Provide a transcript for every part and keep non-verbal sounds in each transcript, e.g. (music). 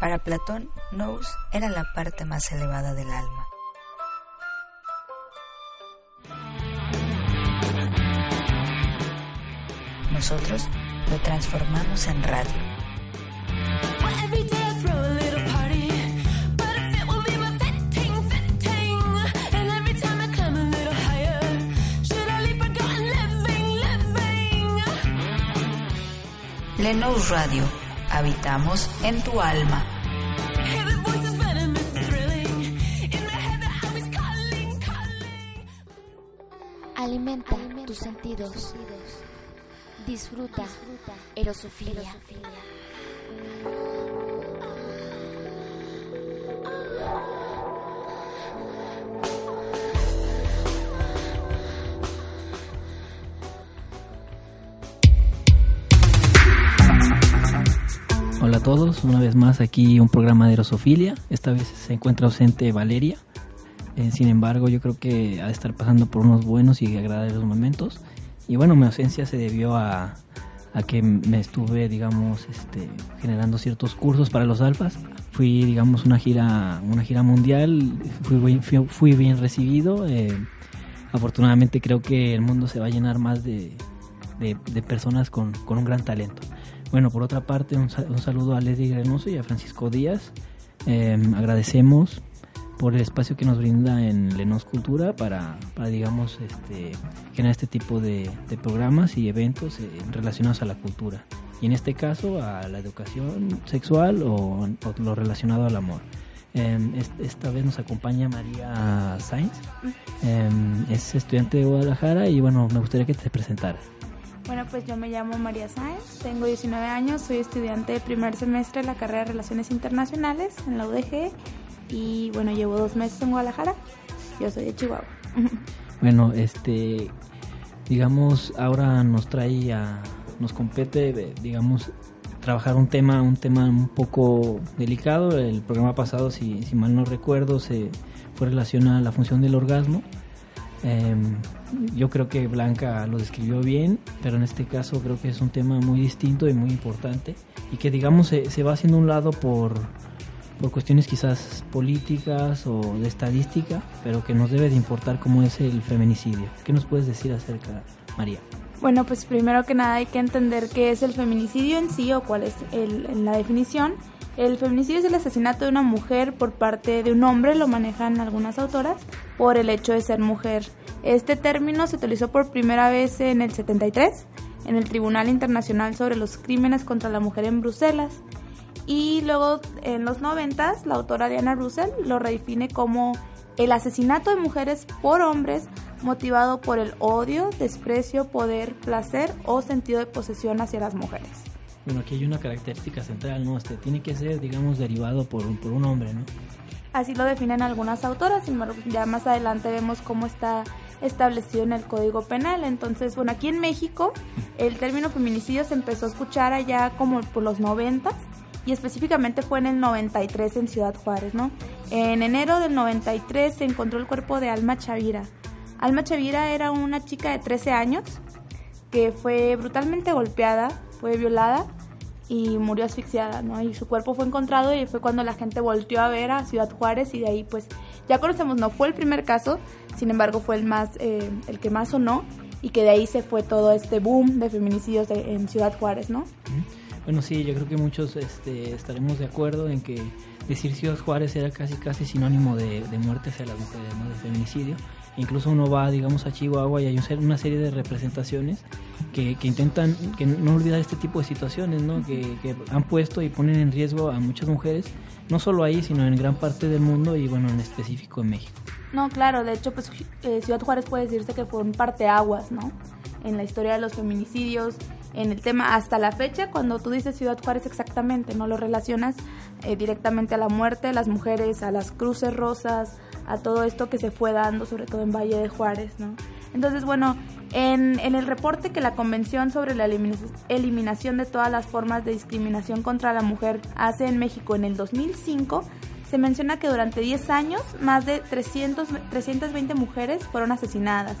Para Platón, nous era la parte más elevada del alma. Nosotros lo transformamos en radio. Lenous Radio. Habitamos en tu alma. Alimenta tus sentidos. Disfruta erosofilia. Una vez más aquí un programa de Erosofilia. Esta vez se encuentra ausente Valeria. Eh, sin embargo, yo creo que ha de estar pasando por unos buenos y agradables momentos. Y bueno, mi ausencia se debió a, que me estuve, digamos, este, generando ciertos cursos para los alfas. Fui, digamos, una gira, una gira mundial. Fui, fui, bien recibido. Eh, afortunadamente creo que el mundo se va a llenar más de, de, personas con, con un gran talento. Bueno, por otra parte, un, saludo a Leslie Grenoso y a Francisco Díaz. Em, agradecemos por el espacio que nos brinda en Lenos Cultura para, digamos, este, generar este tipo de, programas y eventos eh, relacionados a la cultura. Y en este caso a la educación sexual o, lo relacionado al amor. Em, esta vez nos acompaña María Sainz, em, es estudiante de Guadalajara y bueno, me gustaría que te presentara. Bueno, pues yo me llamo María Sáenz, tengo 19 años, soy estudiante de primer semestre de la carrera de Relaciones Internacionales en la UDG y bueno, llevo dos meses en Guadalajara. Yo soy de Chihuahua. (laughs) Bueno, este, digamos, ahora nos trae a, nos compete, digamos, trabajar un tema, un tema un poco delicado. El programa pasado, si, si mal no recuerdo, se fue relacionado a la función del orgasmo. Em, yo creo que Blanca lo describió bien, pero en este caso creo que es un tema muy distinto y muy importante y que digamos se, va haciendo un lado por, por cuestiones quizás políticas o de estadística, pero que nos debe de importar como es el feminicidio. ¿Qué nos puedes decir acerca, María? Bueno, pues primero que nada hay que entender qué es el feminicidio en sí o cuál es el, la definición. El feminicidio es el asesinato de una mujer por parte de un hombre, lo manejan algunas autoras, por el hecho de ser mujer. Este término se utilizó por primera vez en el 73 en el Tribunal Internacional sobre los Crímenes contra la Mujer en Bruselas. Y luego en los 90 la autora Diana Russell lo redefine como el asesinato de mujeres por hombres motivado por el odio, desprecio, poder, placer o sentido de posesión hacia las mujeres. Bueno, aquí hay una característica central, ¿no? Este tiene que ser, digamos, derivado por un, por un hombre, ¿no? Así lo definen algunas autoras, y ya más adelante vemos cómo está establecido en el Código Penal. Entonces, bueno, aquí en México el término feminicidio se empezó a escuchar allá como por los noventas y específicamente fue en el 93 en Ciudad Juárez, ¿no? En enero del 93 se encontró el cuerpo de Alma Chavira. Alma Chavira era una chica de 13 años que fue brutalmente golpeada, fue violada y murió asfixiada, ¿no? Y su cuerpo fue encontrado y fue cuando la gente volteó a ver a Ciudad Juárez y de ahí pues ya conocemos, no fue el primer caso, sin embargo fue el más, eh, el que más sonó y que de ahí se fue todo este boom de feminicidios en Ciudad Juárez, ¿no? Bueno, sí, yo creo que muchos este, estaremos de acuerdo en que decir Ciudad Juárez era casi casi sinónimo de, de muerte hacia las mujeres, ¿no? De feminicidio. Incluso uno va, digamos, a Chihuahua y hay una serie de representaciones que, que intentan que no olvidar este tipo de situaciones, ¿no? Que, que, han puesto y ponen en riesgo a muchas mujeres, no solo ahí, sino en gran parte del mundo y, bueno, en específico en México. No, claro, de hecho, pues eh, Ciudad Juárez puede decirse que fue un parteaguas, ¿no? En la historia de los feminicidios, en el tema hasta la fecha, cuando tú dices Ciudad Juárez exactamente, no lo relacionas eh, directamente a la muerte de las mujeres, a las cruces rosas, a todo esto que se fue dando, sobre todo en Valle de Juárez, ¿no? Entonces, bueno, en, en el reporte que la Convención sobre la Eliminación de todas las formas de discriminación contra la mujer hace en México en el 2005, se menciona que durante 10 años más de 300, 320 mujeres fueron asesinadas.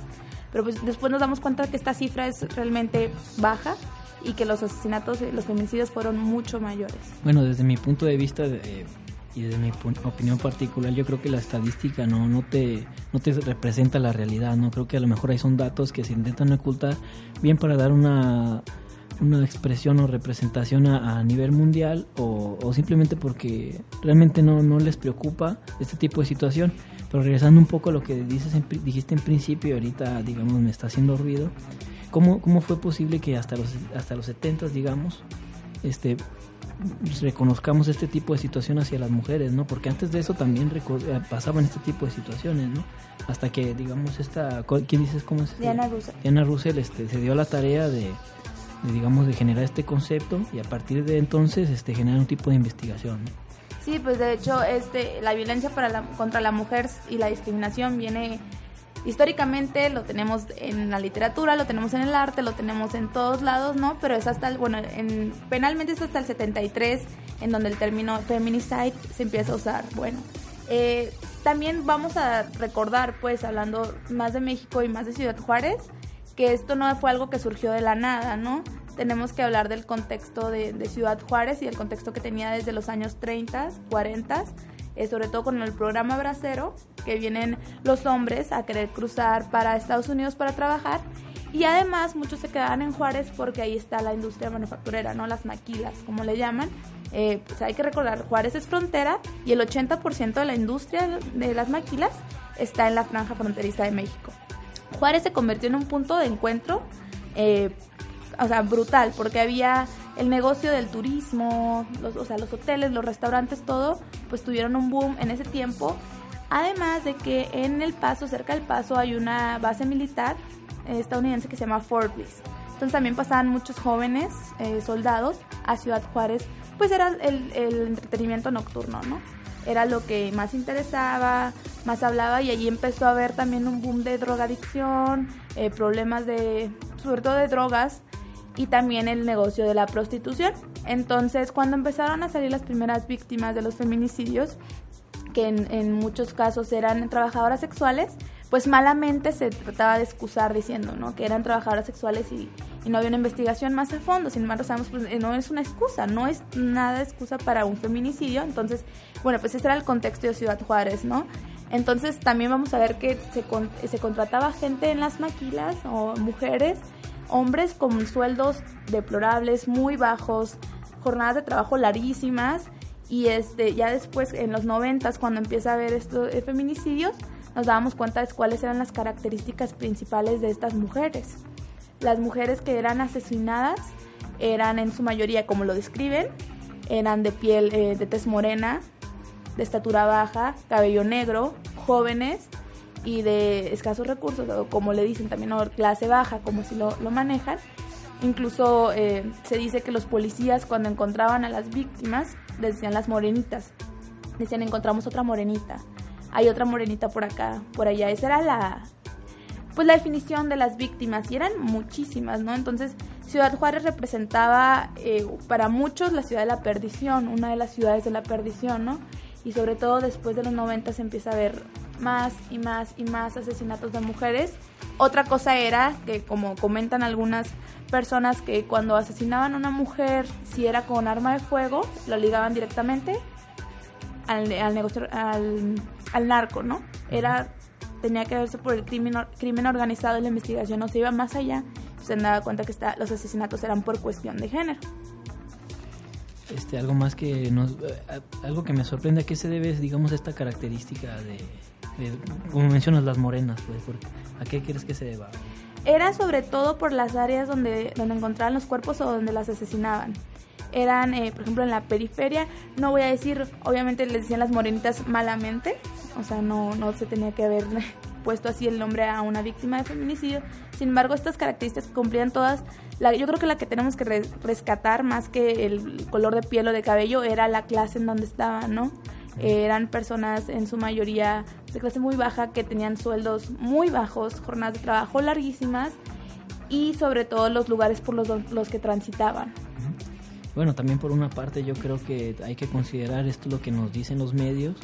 Pero pues después nos damos cuenta que esta cifra es realmente baja y que los asesinatos, los feminicidios fueron mucho mayores. Bueno, desde mi punto de vista eh, y desde mi opinión particular, yo creo que la estadística no, no, te, no te representa la realidad, ¿no? Creo que a lo mejor ahí son datos que se intentan ocultar bien para dar una una expresión o representación a, nivel mundial o, simplemente porque realmente no, no les preocupa este tipo de situación. Pero regresando un poco a lo que dices dijiste en principio y ahorita, digamos, me está haciendo ruido, ¿cómo, cómo fue posible que hasta los, hasta los 70, digamos, este, reconozcamos este tipo de situación hacia las mujeres, ¿no? Porque antes de eso también eh, pasaban este tipo de situaciones, ¿no? Hasta que, digamos, esta, ¿quién dices cómo es? Diana Russell. Diana Russell este, se dio la tarea de, digamos, de generar este concepto y a partir de entonces este, generar un tipo de investigación, ¿no? Sí, pues de hecho este, la violencia para la, contra la mujer y la discriminación viene históricamente, lo tenemos en la literatura, lo tenemos en el arte, lo tenemos en todos lados, ¿no? Pero es hasta, el, bueno, en, penalmente es hasta el 73 en donde el término feminicide se empieza a usar. Bueno, eh, también vamos a recordar, pues hablando más de México y más de Ciudad Juárez, que esto no fue algo que surgió de la nada, ¿no? Tenemos que hablar del contexto de, Ciudad Juárez y el contexto que tenía desde los años 30, 40, eh, sobre todo con el programa Bracero, que vienen los hombres a querer cruzar para Estados Unidos para trabajar. Y además muchos se quedaban en Juárez porque ahí está la industria manufacturera, ¿no? Las maquilas, como le llaman. Eh, pues hay que recordar, Juárez es frontera y el 80% de la industria de las maquilas está en la franja fronteriza de México. Juárez se convirtió en un punto de encuentro eh, o sea, brutal, porque había el negocio del turismo, los, o sea, los hoteles, los restaurantes, todo, pues tuvieron un boom en ese tiempo. Además de que en El Paso, cerca del Paso, hay una base militar estadounidense que se llama Fort Bliss. Entonces también pasaban muchos jóvenes eh, soldados a Ciudad Juárez, pues era el, entretenimiento nocturno, ¿no? Era lo que más interesaba, más hablaba y allí empezó a haber también un boom de drogadicción, eh, problemas de, sobre todo de drogas, y también el negocio de la prostitución. Entonces, cuando empezaron a salir las primeras víctimas de los feminicidios, que en, muchos casos eran trabajadoras sexuales, pues malamente se trataba de excusar diciendo ¿no? que eran trabajadoras sexuales y, no había una investigación más a fondo. Sin embargo, sabemos pues no es una excusa, no es nada excusa para un feminicidio. Entonces, bueno, pues ese era el contexto de Ciudad Juárez, ¿no? Entonces también vamos a ver que se, se contrataba gente en las maquilas o mujeres hombres con sueldos deplorables, muy bajos, jornadas de trabajo larguísimas y este ya después en los noventas cuando empieza a haber estos feminicidios nos dábamos cuenta de cuáles eran las características principales de estas mujeres. Las mujeres que eran asesinadas eran en su mayoría como lo describen, eran de piel eh, de tez morena, de estatura baja, cabello negro, jóvenes y de escasos recursos, o como le dicen también, o clase baja, como si lo, manejan. Incluso eh, se dice que los policías cuando encontraban a las víctimas decían las morenitas. Decían, encontramos otra morenita. Hay otra morenita por acá, por allá. Esa era la, pues la definición de las víctimas y eran muchísimas, ¿no? Entonces Ciudad Juárez representaba eh, para muchos la ciudad de la perdición, una de las ciudades de la perdición, ¿no? Y sobre todo después de los 90 se empieza a ver más y más y más asesinatos de mujeres. Otra cosa era que, como comentan algunas personas, que cuando asesinaban a una mujer, si era con arma de fuego, lo ligaban directamente al, al negocio, al, narco, ¿no? Era, tenía que verse por el crimen, organizado y la investigación no se iba más allá. Se daba cuenta que está, los asesinatos eran por cuestión de género. Este, algo más que nos, eh, algo que me sorprende a qué se debe, digamos, esta característica de como mencionas, las morenas, pues, ¿a qué quieres que se deba? Era sobre todo por las áreas donde, donde encontraban los cuerpos o donde las asesinaban. Eran, eh, por ejemplo, en la periferia, no voy a decir, obviamente les decían las morenitas malamente, o sea, no, no se tenía que haber (laughs) puesto así el nombre a una víctima de feminicidio. Sin embargo, estas características cumplían todas. La, yo creo que la que tenemos que rescatar más que el color de piel o de cabello era la clase en donde estaban, ¿no? Eran personas en su mayoría de clase muy baja que tenían sueldos muy bajos, jornadas de trabajo larguísimas y sobre todo los lugares por los, los que transitaban. Bueno, también por una parte yo creo que hay que considerar esto lo que nos dicen los medios,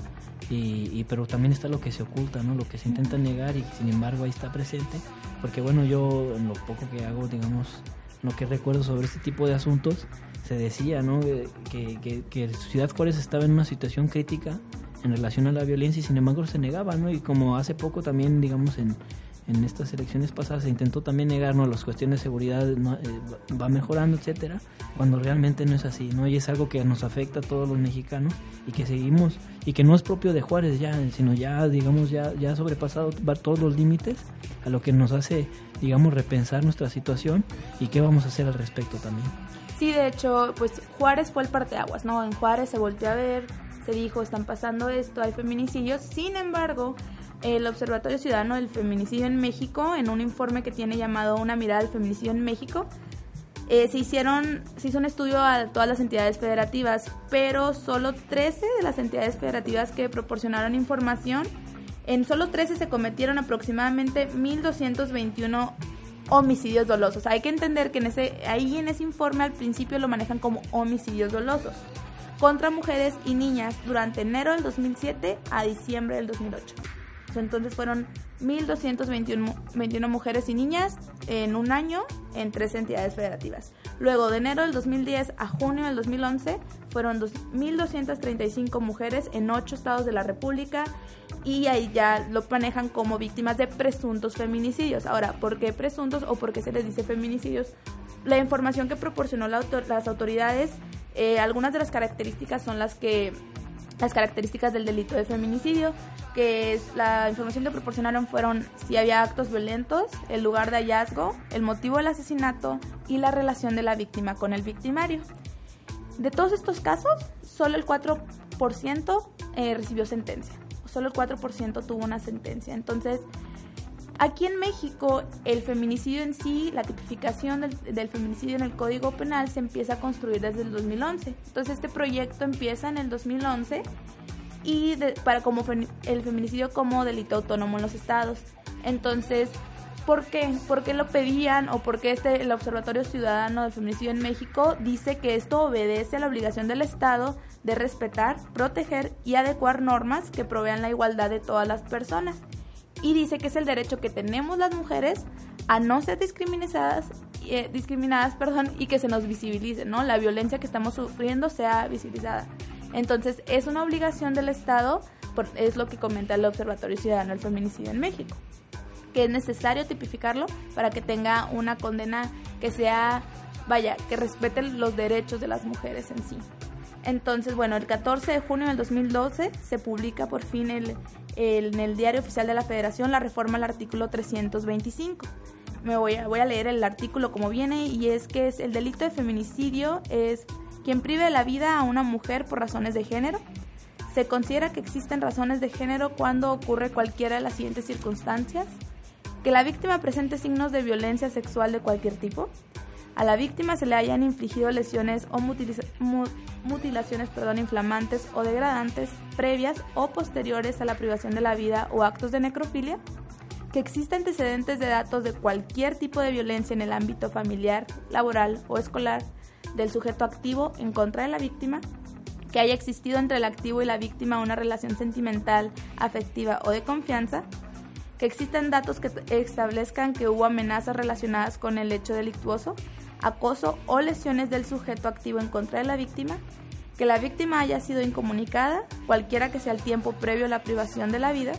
y, pero también está lo que se oculta, ¿no? Lo que se intenta negar y sin embargo ahí está presente, porque bueno, yo en lo poco que hago, digamos, lo que recuerdo sobre este tipo de asuntos, se decía, ¿no? Que, que, Ciudad Juárez estaba en una situación crítica en relación a la violencia y sin embargo se negaba, ¿no? Y como hace poco también, digamos, en, en estas elecciones pasadas se intentó también negarnos las cuestiones de seguridad eh, va mejorando, etcétera, cuando realmente no es así, ¿no? Y es algo que nos afecta a todos los mexicanos y que seguimos y que no es propio de Juárez ya, sino ya digamos ya ya ha sobrepasado todos los límites a lo que nos hace, digamos, repensar nuestra situación y qué vamos a hacer al respecto también. Sí, de hecho, pues Juárez fue el parteaguas, ¿no? En Juárez se volvió a ver, se dijo, están pasando esto, hay feminicidios. Sin embargo, el Observatorio Ciudadano del Feminicidio en México, en un informe que tiene llamado Una mirada al feminicidio en México, eh, se hicieron, se hizo un estudio a todas las entidades federativas, pero solo 13 de las entidades federativas que proporcionaron información, en solo 13 se cometieron aproximadamente 1.221 homicidios dolosos. Hay que entender que en ese, ahí en ese informe al principio lo manejan como homicidios dolosos contra mujeres y niñas durante enero del 2007 a diciembre del 2008. Entonces fueron 1.221 mujeres y niñas en un año en tres entidades federativas. Luego, de enero del 2010 a junio del 2011, fueron 1.235 mujeres en ocho estados de la República y ahí ya lo manejan como víctimas de presuntos feminicidios. Ahora, ¿por qué presuntos o por qué se les dice feminicidios? La información que proporcionó las autoridades, eh, algunas de las características son las que las características del delito de feminicidio, que es, la información que proporcionaron fueron si había actos violentos, el lugar de hallazgo, el motivo del asesinato y la relación de la víctima con el victimario. De todos estos casos, solo el 4% eh, recibió sentencia, solo el 4% tuvo una sentencia. Entonces, Aquí en México, el feminicidio en sí, la tipificación del, feminicidio en el Código Penal se empieza a construir desde el 2011. Entonces, este proyecto empieza en el 2011 y para como el feminicidio como delito autónomo en los estados. Entonces, ¿por qué? ¿Por qué lo pedían o por qué este, el Observatorio Ciudadano del Feminicidio en México dice que esto obedece a la obligación del Estado de respetar, proteger y adecuar normas que provean la igualdad de todas las personas? Y dice que es el derecho que tenemos las mujeres a no ser discriminadas, eh, discriminadas perdón, y que se nos visibilice, ¿no? La violencia que estamos sufriendo sea visibilizada. Entonces, es una obligación del Estado, es lo que comenta el Observatorio Ciudadano del Feminicidio en México, que es necesario tipificarlo para que tenga una condena que sea, vaya, que respete los derechos de las mujeres en sí. Entonces, bueno, el 14 de junio del 2012 se publica por fin el, en el Diario Oficial de la Federación la reforma al artículo 325. Me voy a, voy a leer el artículo como viene y es que es el delito de feminicidio es quien prive la vida a una mujer por razones de género. Se considera que existen razones de género cuando ocurre cualquiera de las siguientes circunstancias. Que la víctima presente signos de violencia sexual de cualquier tipo, a la víctima se le hayan infligido lesiones o mutilaciones perdón, inflamantes o degradantes previas o posteriores a la privación de la vida o actos de necrofilia, que exista antecedentes de datos de cualquier tipo de violencia en el ámbito familiar, laboral o escolar del sujeto activo en contra de la víctima, que haya existido entre el activo y la víctima una relación sentimental, afectiva o de confianza, que existan datos que establezcan que hubo amenazas relacionadas con el hecho delictuoso, acoso o lesiones del sujeto activo en contra de la víctima, que la víctima haya sido incomunicada, cualquiera que sea el tiempo previo a la privación de la vida,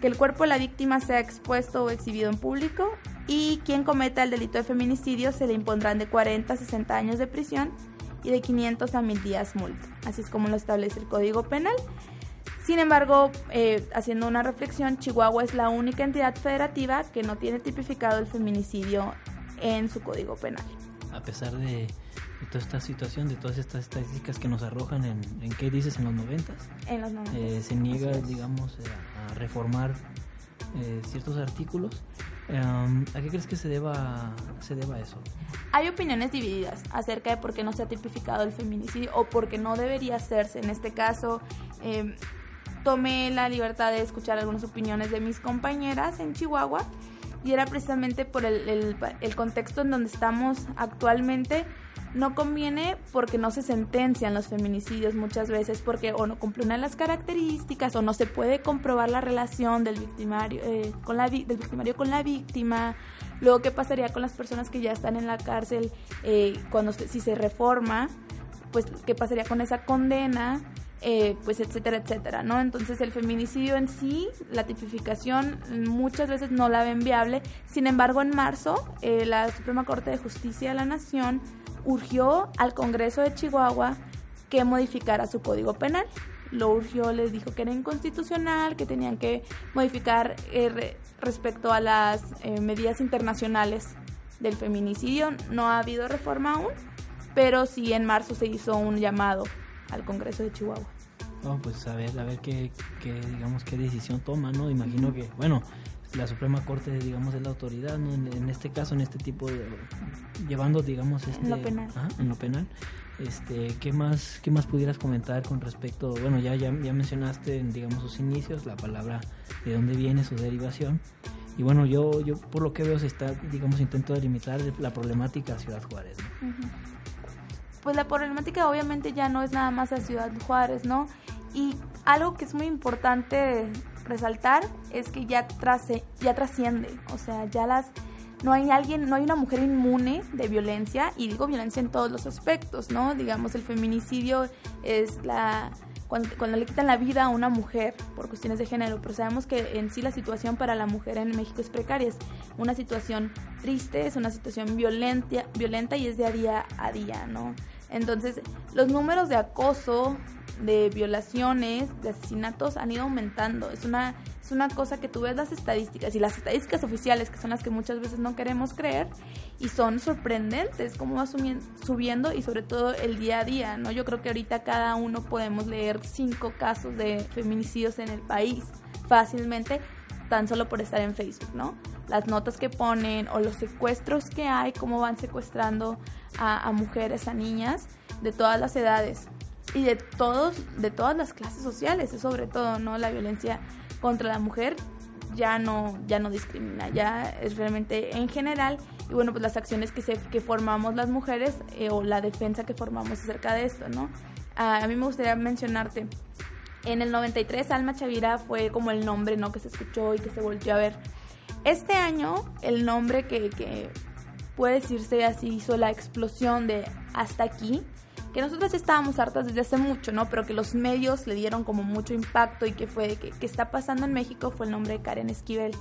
que el cuerpo de la víctima sea expuesto o exhibido en público y quien cometa el delito de feminicidio se le impondrán de 40 a 60 años de prisión y de 500 a 1000 días multa. Así es como lo establece el Código Penal. Sin embargo, eh, haciendo una reflexión, Chihuahua es la única entidad federativa que no tiene tipificado el feminicidio en su Código Penal a pesar de, toda esta situación, de todas estas estadísticas que nos arrojan en, en ¿qué dices? En los noventas. En los noventas. Eh, se niega, digamos, eh, a, reformar eh, ciertos artículos. Em, ¿A qué crees que se deba, se deba eso? Hay opiniones divididas acerca de por qué no se ha tipificado el feminicidio o por qué no debería hacerse. En este caso, em, tomé la libertad de escuchar algunas opiniones de mis compañeras en Chihuahua y era precisamente por el, el, contexto en donde estamos actualmente. No conviene porque no se sentencian los feminicidios muchas veces porque o no cumple una de las características o no se puede comprobar la relación del victimario, eh, con la, del victimario con la víctima Luego, ¿qué pasaría con las personas que ya están en la cárcel eh, cuando si se reforma? Pues, ¿qué pasaría con esa condena? Eh, pues etcétera, etcétera, ¿no? Entonces el feminicidio en sí, la tipificación muchas veces no la ven viable, sin embargo en marzo eh, la Suprema Corte de Justicia de la Nación urgió al Congreso de Chihuahua que modificara su código penal. Lo urgió, les dijo que era inconstitucional, que tenían que modificar eh, respecto a las medidas internacionales del feminicidio. No ha habido reforma aún, pero sí en marzo se hizo un llamado al Congreso de Chihuahua. No, pues a ver, a ver qué, qué, digamos, qué decisión toma, ¿no? Imagino que, bueno, la Suprema Corte, digamos, es la autoridad, ¿no? En, este caso, en este tipo de... llevando, digamos, este... En lo penal. en lo penal. Este, ¿qué más, qué más pudieras comentar con respecto, bueno, ya, ya, ya mencionaste, digamos, sus inicios, la palabra de dónde viene, su derivación, y bueno, yo, yo por lo que veo se está, digamos, intento delimitar la problemática Ciudad Juárez, ¿no? Pues la problemática obviamente ya no es nada más a Ciudad Juárez, ¿no? Y algo que es muy importante resaltar es que ya, trase, ya trasciende, o sea, ya las no hay alguien, no hay una mujer inmune de violencia y digo violencia en todos los aspectos, ¿no? Digamos el feminicidio es la cuando, cuando, le quitan la vida a una mujer por cuestiones de género, pero sabemos que en sí la situación para la mujer en México es precaria, es una situación triste, es una situación violenta, violenta y es de día a día, ¿no? Entonces, los números de acoso, de violaciones, de asesinatos han ido aumentando. Es una, es una cosa que tú ves las estadísticas y las estadísticas oficiales, que son las que muchas veces no queremos creer, y son sorprendentes cómo va subiendo y sobre todo el día a día, ¿no? Yo creo que ahorita cada uno podemos leer cinco casos de feminicidios en el país fácilmente tan solo por estar en Facebook, ¿no? Las notas que ponen o los secuestros que hay, cómo van secuestrando a, mujeres, a niñas de todas las edades y de todos, de todas las clases sociales, sobre todo, ¿no? La violencia contra la mujer ya no, ya no discrimina, ya es realmente en general y bueno, pues las acciones que, se, que formamos las mujeres eh, o la defensa que formamos acerca de esto, ¿no? a mí me gustaría mencionarte en el 93 Alma Chavira fue como el nombre ¿no? que se escuchó y que se volvió a ver. Este año el nombre que, que puede decirse así hizo la explosión de hasta aquí, que nosotros estábamos hartas desde hace mucho, ¿no? Pero que los medios le dieron como mucho impacto y que fue que, que está pasando en México fue el nombre de Karen Esquivel.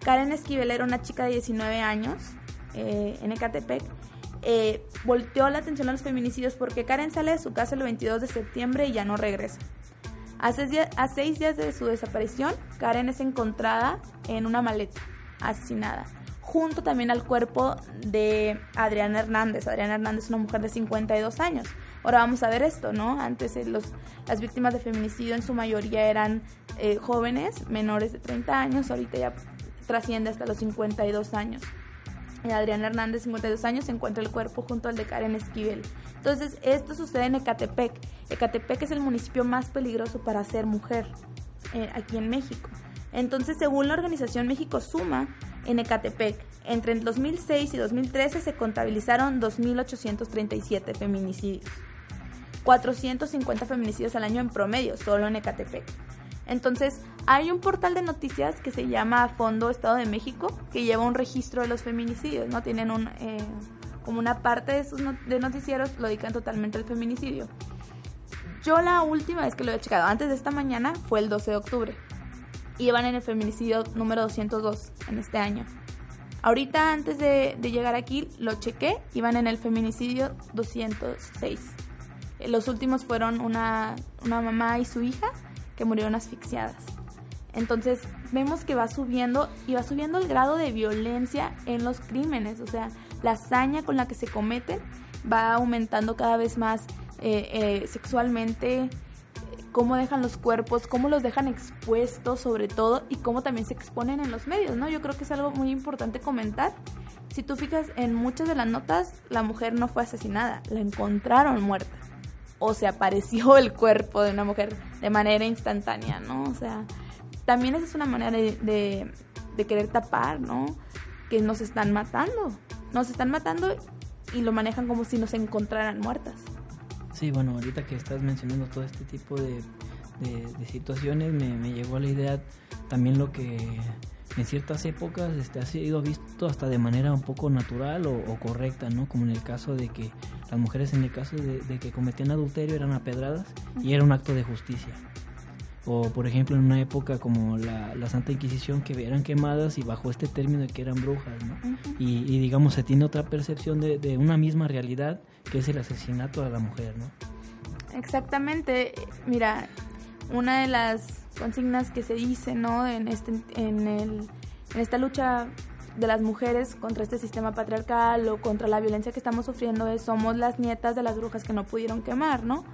Karen Esquivel era una chica de 19 años eh, en Ecatepec. Eh, volteó la atención a los feminicidios porque Karen sale de su casa el 22 de septiembre y ya no regresa. A seis, días, de su desaparición, Karen es encontrada en una maleta, asesinada, junto también al cuerpo de Adriana Hernández. Adriana Hernández es una mujer de 52 años. Ahora vamos a ver esto, ¿no? Antes eh, los, las víctimas de feminicidio en su mayoría eran eh, jóvenes, menores de 30 años, ahorita ya trasciende hasta los 52 años. Adriana Hernández, 52 años, se encuentra el cuerpo junto al de Karen Esquivel. Entonces, esto sucede en Ecatepec. Ecatepec es el municipio más peligroso para ser mujer eh, aquí en México. Entonces, según la organización México Suma, en Ecatepec, entre el 2006 y 2013 se contabilizaron 2.837 feminicidios. 450 feminicidios al año en promedio, solo en Ecatepec. Entonces, hay un portal de noticias que se llama Fondo Estado de México, que lleva un registro de los feminicidios, ¿no? Tienen un, eh, como una parte de sus de noticieros, lo dedican totalmente al feminicidio. Yo la última vez que lo he checado, antes de esta mañana, fue el 12 de octubre. Y van en el feminicidio número 202 en este año. Ahorita, antes de, llegar aquí, lo chequé, iban en el feminicidio 206. Los últimos fueron una, una mamá y su hija que murieron asfixiadas. Entonces vemos que va subiendo y va subiendo el grado de violencia en los crímenes, o sea, la hazaña con la que se cometen va aumentando cada vez más eh, eh, sexualmente, cómo dejan los cuerpos, cómo los dejan expuestos sobre todo y cómo también se exponen en los medios, ¿no? Yo creo que es algo muy importante comentar. Si tú fijas en muchas de las notas, la mujer no fue asesinada, la encontraron muerta o se apareció el cuerpo de una mujer de manera instantánea, ¿no? O sea, también esa es una manera de, querer tapar, ¿no? Que nos están matando, nos están matando y lo manejan como si nos encontraran muertas. Sí, bueno, ahorita que estás mencionando todo este tipo de, situaciones, me, me, llegó a la idea también lo que en ciertas épocas este, ha sido visto hasta de manera un poco natural o, correcta, ¿no? Como en el caso de que las mujeres en el caso de, que cometían adulterio eran apedradas y era un acto de justicia. O por ejemplo en una época como la, Santa Inquisición que eran quemadas y bajo este término de que eran brujas, ¿no? y, digamos se tiene otra percepción de, de una misma realidad que es el asesinato a la mujer, ¿no? Exactamente, mira, una de las consignas que se dice, ¿no? En, este, en, el, en esta lucha de las mujeres contra este sistema patriarcal o contra la violencia que estamos sufriendo es somos las nietas de las brujas que no pudieron quemar, ¿no?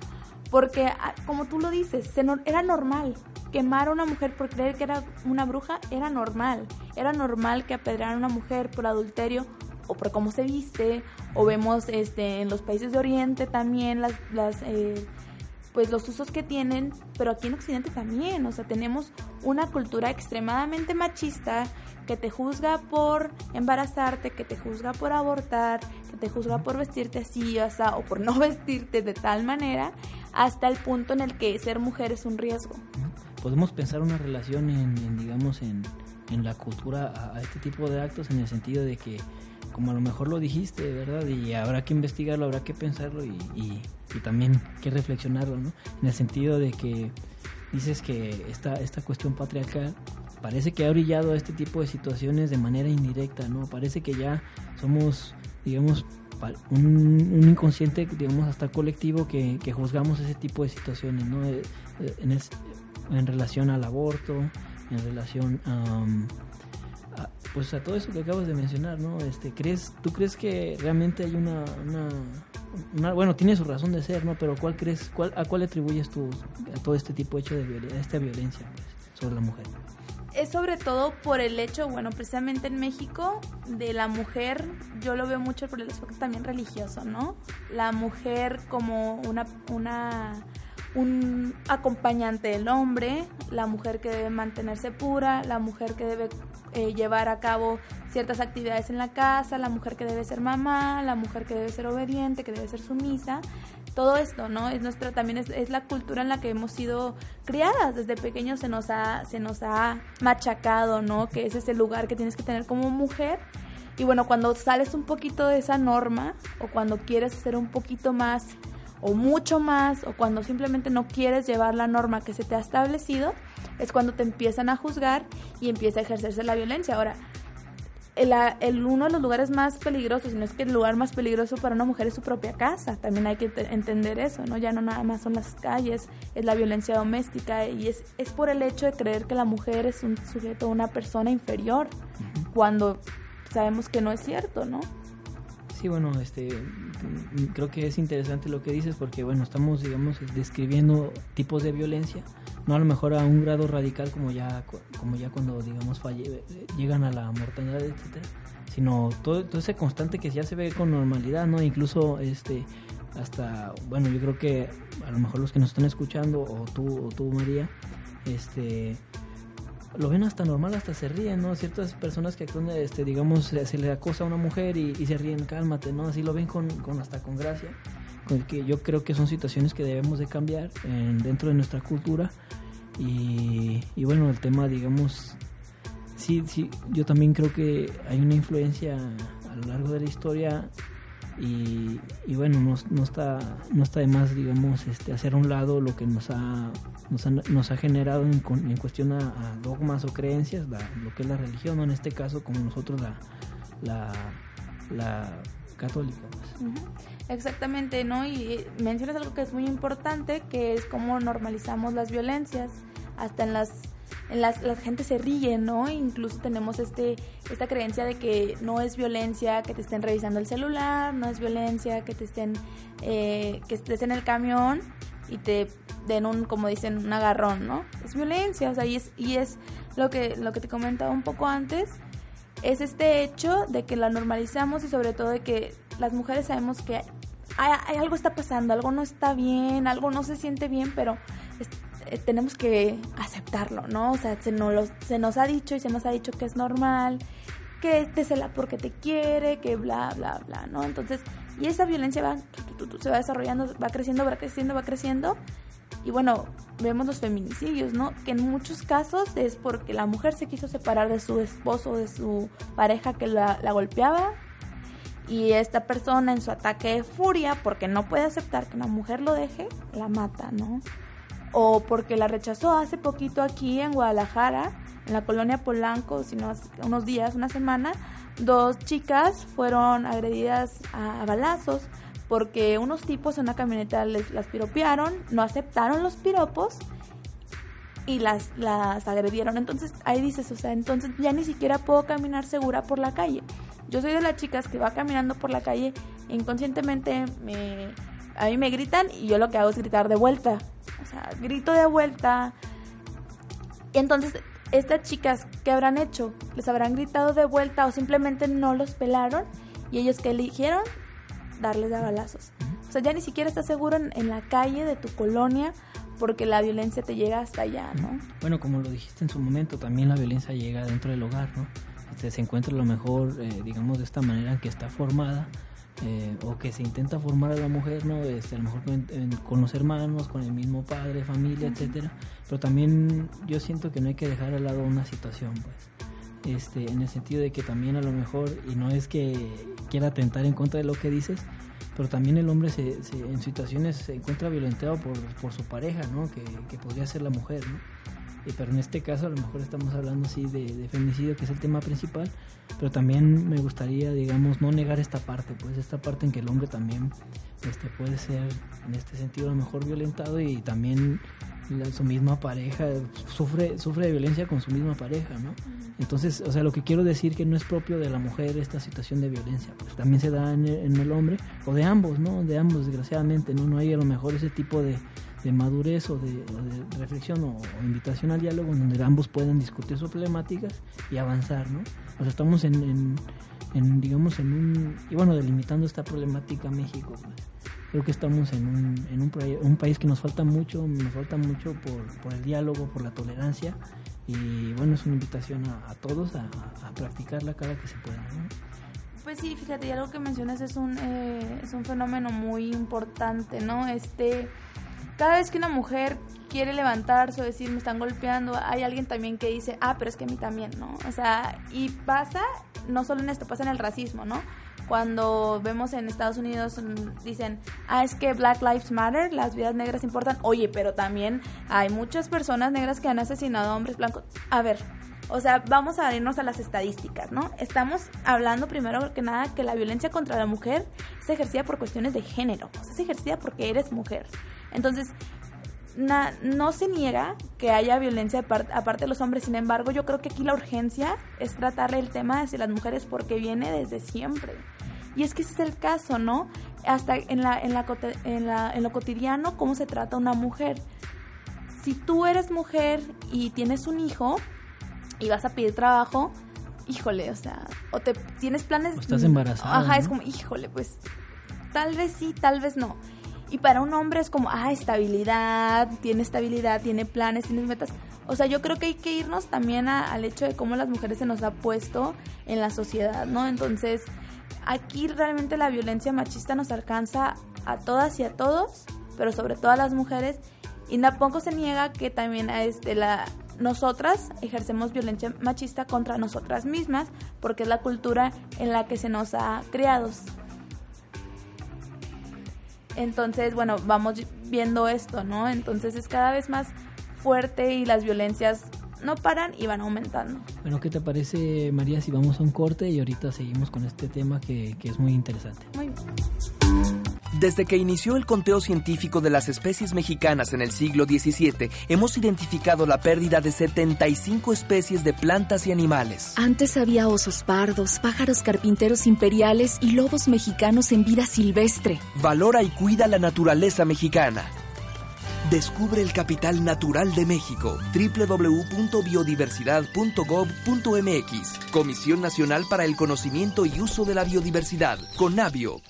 Porque, ah, como tú lo dices, se era normal. Quemar a una mujer por creer que era una bruja era normal. Era normal que apedrearan a una mujer por adulterio o por cómo se viste. O vemos este, en los países de Oriente también las, las eh, pues los usos que tienen, pero aquí en Occidente también, o sea, tenemos una cultura extremadamente machista que te juzga por embarazarte, que te juzga por abortar, que te juzga por vestirte así, o, sea, o por no (laughs) vestirte de tal manera, hasta el punto en el que ser mujer es un riesgo. Podemos pensar una relación en, digamos, en, en, la cultura a, este tipo de actos en el sentido de que, como a lo mejor lo dijiste, ¿verdad? Y habrá que investigarlo, habrá que pensarlo y, también que reflexionarlo, ¿no? En el sentido de que dices que esta, esta cuestión patriarcal parece que ha brillado a este tipo de situaciones de manera indirecta, ¿no? Parece que ya somos, digamos, un, inconsciente, digamos, hasta colectivo que, juzgamos ese tipo de situaciones, ¿no? Eh, eh, en, en relación al aborto, en relación a, pues a todo eso que acabas de mencionar, ¿no? Este, ¿crees, ¿Tú crees que realmente hay una, bueno, tiene su razón de ser, ¿no? Pero ¿cuál crees, cuál, a cuál atribuyes tú todo este tipo de hecho de violencia, esta violencia pues, sobre la mujer? Es sobre todo por el hecho, bueno, precisamente en México, de la mujer, yo lo veo mucho por el aspecto también religioso, ¿no? La mujer como una, una un acompañante del hombre, la mujer que debe mantenerse pura, la mujer que debe eh, llevar a cabo ciertas actividades en la casa, la mujer que debe ser mamá, la mujer que debe ser obediente, que debe ser sumisa. Todo esto, ¿no? Es nuestra, también es, la cultura en la que hemos sido criadas. Desde pequeños se nos ha, se nos ha machacado, ¿no? Que ese es el lugar que tienes que tener como mujer. Y bueno, cuando sales un poquito de esa norma o cuando quieres ser un poquito más o mucho más o cuando simplemente no quieres llevar la norma que se te ha establecido, es cuando te empiezan a juzgar y empieza a ejercerse la violencia. Ahora, el, el, uno de los lugares más peligrosos, y no es que el lugar más peligroso para una mujer es su propia casa, también hay que entender eso, ¿no? Ya no nada más son las calles, es la violencia doméstica y es, es por el hecho de creer que la mujer es un sujeto, una persona inferior, cuando sabemos que no es cierto, ¿no? Sí, bueno, este, creo que es interesante lo que dices porque, bueno, estamos, digamos, describiendo tipos de violencia, no a lo mejor a un grado radical como ya, como ya cuando, digamos, falle, llegan a la mortalidad, etcétera, sino todo, todo ese constante que ya se ve con normalidad, ¿no? Incluso, este, hasta, bueno, yo creo que a lo mejor los que nos están escuchando, o tú, o tú, María, este lo ven hasta normal, hasta se ríen, ¿no? Ciertas personas que actúan, este, digamos, se, le acosa a una mujer y, se ríen, cálmate, ¿no? Así lo ven con, con hasta con gracia, con que yo creo que son situaciones que debemos de cambiar dentro de nuestra cultura y, y bueno, el tema, digamos, sí, sí, yo también creo que hay una influencia a lo largo de la historia y, bueno, no, no, está, no está de más, digamos, este, hacer a un lado lo que nos ha, nos ha, nos ha generado en, en cuestión a, dogmas o creencias, lo que es la religión, en este caso como nosotros la, la, la católica. Pues. Exactamente, ¿no? Y mencionas algo que es muy importante, que es cómo normalizamos las violencias, hasta en las las, la gente se ríe, ¿no? Incluso tenemos este, esta creencia de que no es violencia que te estén revisando el celular, no es violencia que te estén, eh, que estés en el camión y te den un, como dicen, un agarrón, ¿no? Es violencia, o sea, y es, y es lo que, lo que te comentaba un poco antes, es este hecho de que la normalizamos y sobre todo de que las mujeres sabemos que hay, algo está pasando, algo no está bien, algo no se siente bien, pero eh, tenemos que aceptarlo, ¿no? O sea, se nos, se nos ha dicho y se nos ha dicho que es normal, que te cela porque te quiere, que bla, bla, bla, ¿no? Entonces, y esa violencia va, se va desarrollando, va creciendo, va creciendo, va creciendo, Y bueno, vemos los feminicidios, ¿no? Que en muchos casos es porque la mujer se quiso separar de su esposo, de su pareja que la, la golpeaba. Y esta persona en su ataque de furia, porque no puede aceptar que una mujer lo deje, la mata, ¿no? O porque la rechazó hace poquito aquí en Guadalajara, en la colonia Polanco, sino unos días, una semana, dos chicas fueron agredidas a, balazos porque unos tipos en una camioneta les las piropearon, no aceptaron los piropos y las, las agredieron. Entonces ahí dices, o sea, entonces ya ni siquiera puedo caminar segura por la calle. Yo soy de las chicas que va caminando por la calle inconscientemente me, a mí me gritan y yo lo que hago es gritar de vuelta. O sea, grito de vuelta. Y entonces estas chicas, ¿qué habrán hecho? ¿Les habrán gritado de vuelta o simplemente no los pelaron? Y ellos que eligieron darles de balazos. O sea, ya ni siquiera estás seguro en, la calle de tu colonia porque la violencia te llega hasta allá, ¿no? Bueno, como lo dijiste en su momento, también la violencia llega dentro del hogar, ¿no? Este, se encuentra lo mejor, eh, digamos, de esta manera que está formada eh, o que se intenta formar a la mujer, ¿no? Este, a lo mejor con, los hermanos, con el mismo padre, familia, etcétera. Pero también yo siento que no hay que dejar al lado una situación, pues. Este, en el sentido de que también a lo mejor, y no es que quiera atentar en contra de lo que dices, pero también el hombre se, en situaciones se encuentra violentado por, por su pareja, ¿no? Que, que podría ser la mujer, ¿no? Pero en este caso a lo mejor estamos hablando así de, de, femicidio, que es el tema principal, pero también me gustaría, digamos, no negar esta parte, pues esta parte en que el hombre también este, puede ser en este sentido a lo mejor violentado y también su misma pareja sufre sufre de violencia con su misma pareja, ¿no? Entonces, o sea, lo que quiero decir que no es propio de la mujer esta situación de violencia, pues también se da en el, en el hombre o de ambos, ¿no? De ambos, desgraciadamente, ¿no? No hay a lo mejor ese tipo de de madurez o de, reflexión o, invitación al diálogo en donde ambos pueden discutir sus problemáticas y avanzar, ¿no? O sea, estamos en, en, digamos, en un, y bueno, delimitando esta problemática México, pues, creo que estamos en un, en un, un, país que nos falta mucho, nos falta mucho por, por el diálogo, por la tolerancia, y bueno, es una invitación a, todos a, a, practicarla cada que se pueda, ¿no? Pues sí, fíjate, ya lo que mencionas es un, eh, es un fenómeno muy importante, ¿no? Este cada vez que una mujer quiere levantarse o decir me están golpeando, hay alguien también que dice, ah, pero es que a mí también, ¿no? O sea, y pasa, no solo en esto, pasa en el racismo, ¿no? Cuando vemos en Estados Unidos mm, dicen, ah, es que Black Lives Matter, las vidas negras importan. Oye, pero también hay muchas personas negras que han asesinado a hombres blancos. A ver, o sea, vamos a irnos a las estadísticas, ¿no? Estamos hablando primero que nada que la violencia contra la mujer es ejercida por cuestiones de género, o sea, es ejercida porque eres mujer. Entonces, no se niega que haya violencia aparte de los hombres, sin embargo, yo creo que aquí la urgencia es tratarle el tema hacia las mujeres porque viene desde siempre. Y es que ese es el caso, ¿no? Hasta en, la, en, la, en, la, en lo cotidiano, cómo se trata una mujer. Si tú eres mujer y tienes un hijo y vas a pedir trabajo, híjole, o sea, o te tienes planes... estás embarazada. Ajá, es como, híjole, pues tal vez sí, tal vez no. Y para un hombre es como, ah, estabilidad, tiene estabilidad, tiene planes, tiene metas. O sea, yo creo que hay que irnos también al hecho de cómo las mujeres se nos ha puesto en la sociedad, ¿no? Entonces, aquí realmente la violencia machista nos alcanza a todas y a todos, pero sobre todo a las mujeres. Y tampoco se niega que también este, la, nosotras ejercemos violencia machista contra nosotras mismas, porque es la cultura en la que se nos ha criado. Entonces, bueno, vamos viendo esto, ¿no? Entonces es cada vez más fuerte y las violencias no paran y van aumentando. Bueno, ¿qué te parece, María, si vamos a un corte y ahorita seguimos con este tema que, que es muy interesante? Muy bien. Desde que inició el conteo científico de las especies mexicanas en el siglo XVII, hemos identificado la pérdida de 75 especies de plantas y animales. Antes había osos pardos, pájaros carpinteros imperiales y lobos mexicanos en vida silvestre. Valora y cuida la naturaleza mexicana. Descubre el capital natural de México. www.biodiversidad.gov.mx. Comisión Nacional para el Conocimiento y Uso de la Biodiversidad. CONABIO.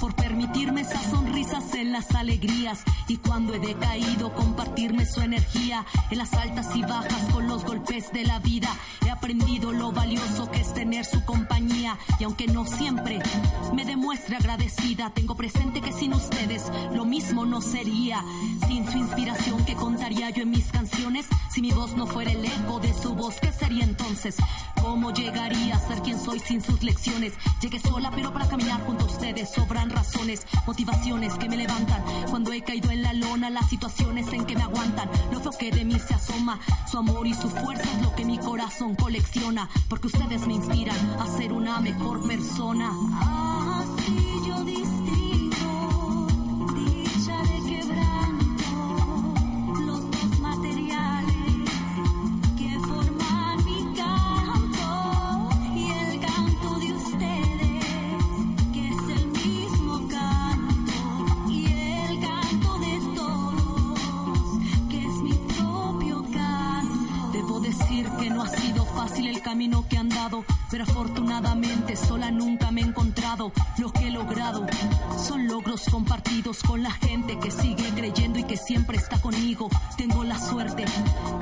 Por permitirme esas sonrisas en las alegrías y cuando he decaído compartirme su energía en las altas y bajas con los golpes de la vida. He aprendido lo valioso que es tener su compañía y aunque no siempre me demuestre agradecida, tengo presente que sin ustedes lo mismo no sería. Sin su inspiración que mis si mi voz no fuera el eco de su voz, ¿qué sería entonces? ¿Cómo llegaría a ser quien soy sin sus lecciones? Llegué sola, pero para caminar junto a ustedes sobran razones, motivaciones que me levantan. Cuando he caído en la lona, las situaciones en que me aguantan. Lo feo que de mí se asoma, su amor y su fuerza es lo que mi corazón colecciona. Porque ustedes me inspiran a ser una mejor persona. Así yo distingo camino que han dado, pero afortunadamente sola nunca me he encontrado. Lo que he logrado son logros compartidos con la gente que sigue creyendo y que siempre está conmigo. Tengo la suerte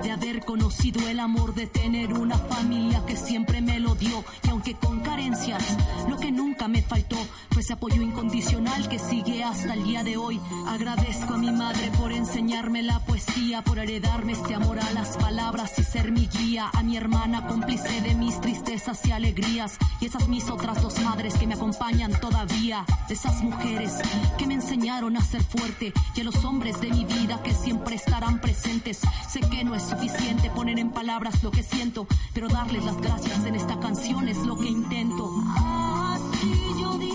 de haber conocido el amor, de tener una familia que siempre me lo dio. Y aunque con carencias, lo que nunca me faltó fue ese apoyo incondicional que sigue hasta el día de hoy. Agradezco a mi madre por enseñarme la poesía, por heredarme este amor a las palabras y ser mi guía. A mi hermana cómplice de mis tristezas y alegrías. Y esas mis otras dos madres que me acompañan todavía. Esas mujeres que me enseñaron a ser fuerte. Y a los hombres de mi vida que siempre estarán presentes. Sé que no es suficiente poner en palabras lo que siento. Pero darles las gracias en esta canción es lo que intento. Así yo distingo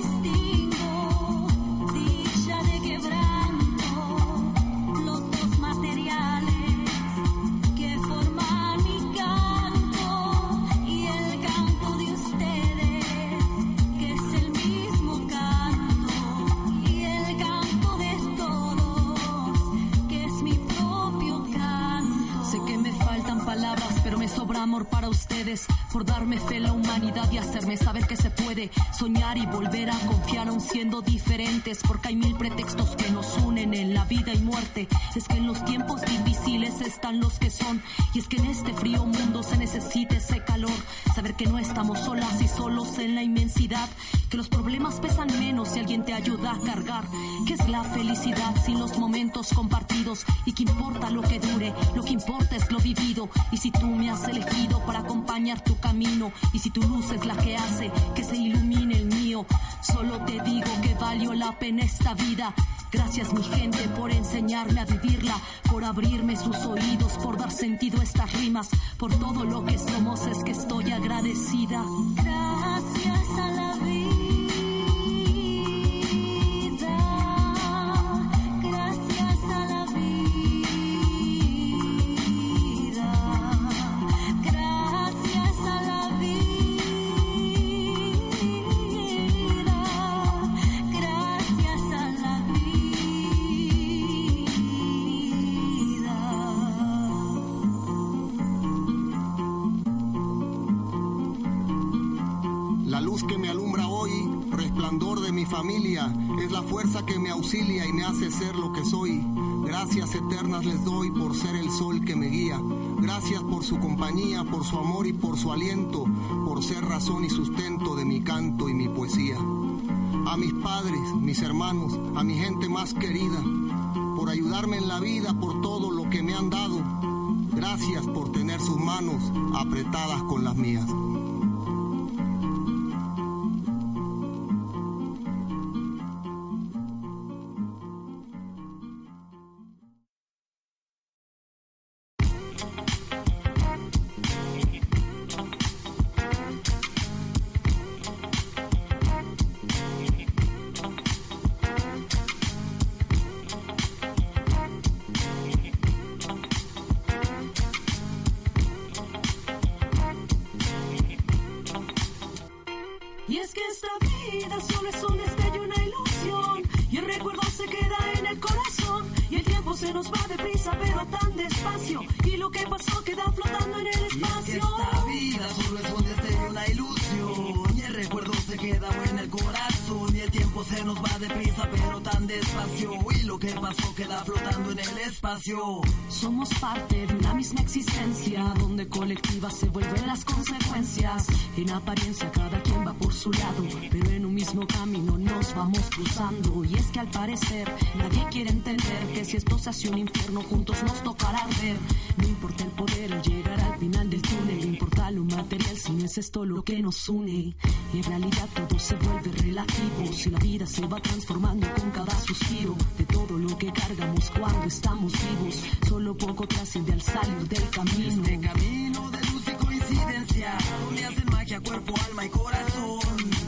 amor para ustedes, por darme fe en la humanidad y hacerme saber que se puede soñar y volver a confiar aún siendo diferentes, porque hay mil pretextos que nos unen en la vida y muerte. Es que en los tiempos difíciles están los que son, y es que en este frío mundo se necesita ese calor, saber que no estamos solas y solos en la inmensidad, que los problemas pesan menos si alguien te ayuda a cargar, que es la felicidad sin los momentos compartidos y que importa lo que dure, lo que importa es lo vivido, y si tú me has elegido para acompañar tu camino, y si tu luz es la que hace que se ilumine el mío, solo te digo que valió la pena esta vida. Gracias mi gente por enseñarme a vivirla, por abrirme sus oídos, por dar sentido a estas rimas, por todo lo que somos es que estoy agradecida. Gracias a la vida, que me alumbra hoy, resplandor de mi familia, es la fuerza que me auxilia y me hace ser lo que soy. Gracias eternas les doy por ser el sol que me guía. Gracias por su compañía, por su amor y por su aliento, por ser razón y sustento de mi canto y mi poesía. A mis padres, mis hermanos, a mi gente más querida, por ayudarme en la vida, por todo lo que me han dado. Gracias por tener sus manos apretadas con las mías. Arder. No importa el poder llegar al final del túnel, importa lo material si no es esto lo que nos une. Y en realidad todo se vuelve relativo si la vida se va transformando con cada suspiro de todo lo que cargamos cuando estamos vivos. Solo poco trasciende al salir del camino. Este camino de luz y coincidencia, donde hacen magia cuerpo, alma y corazón,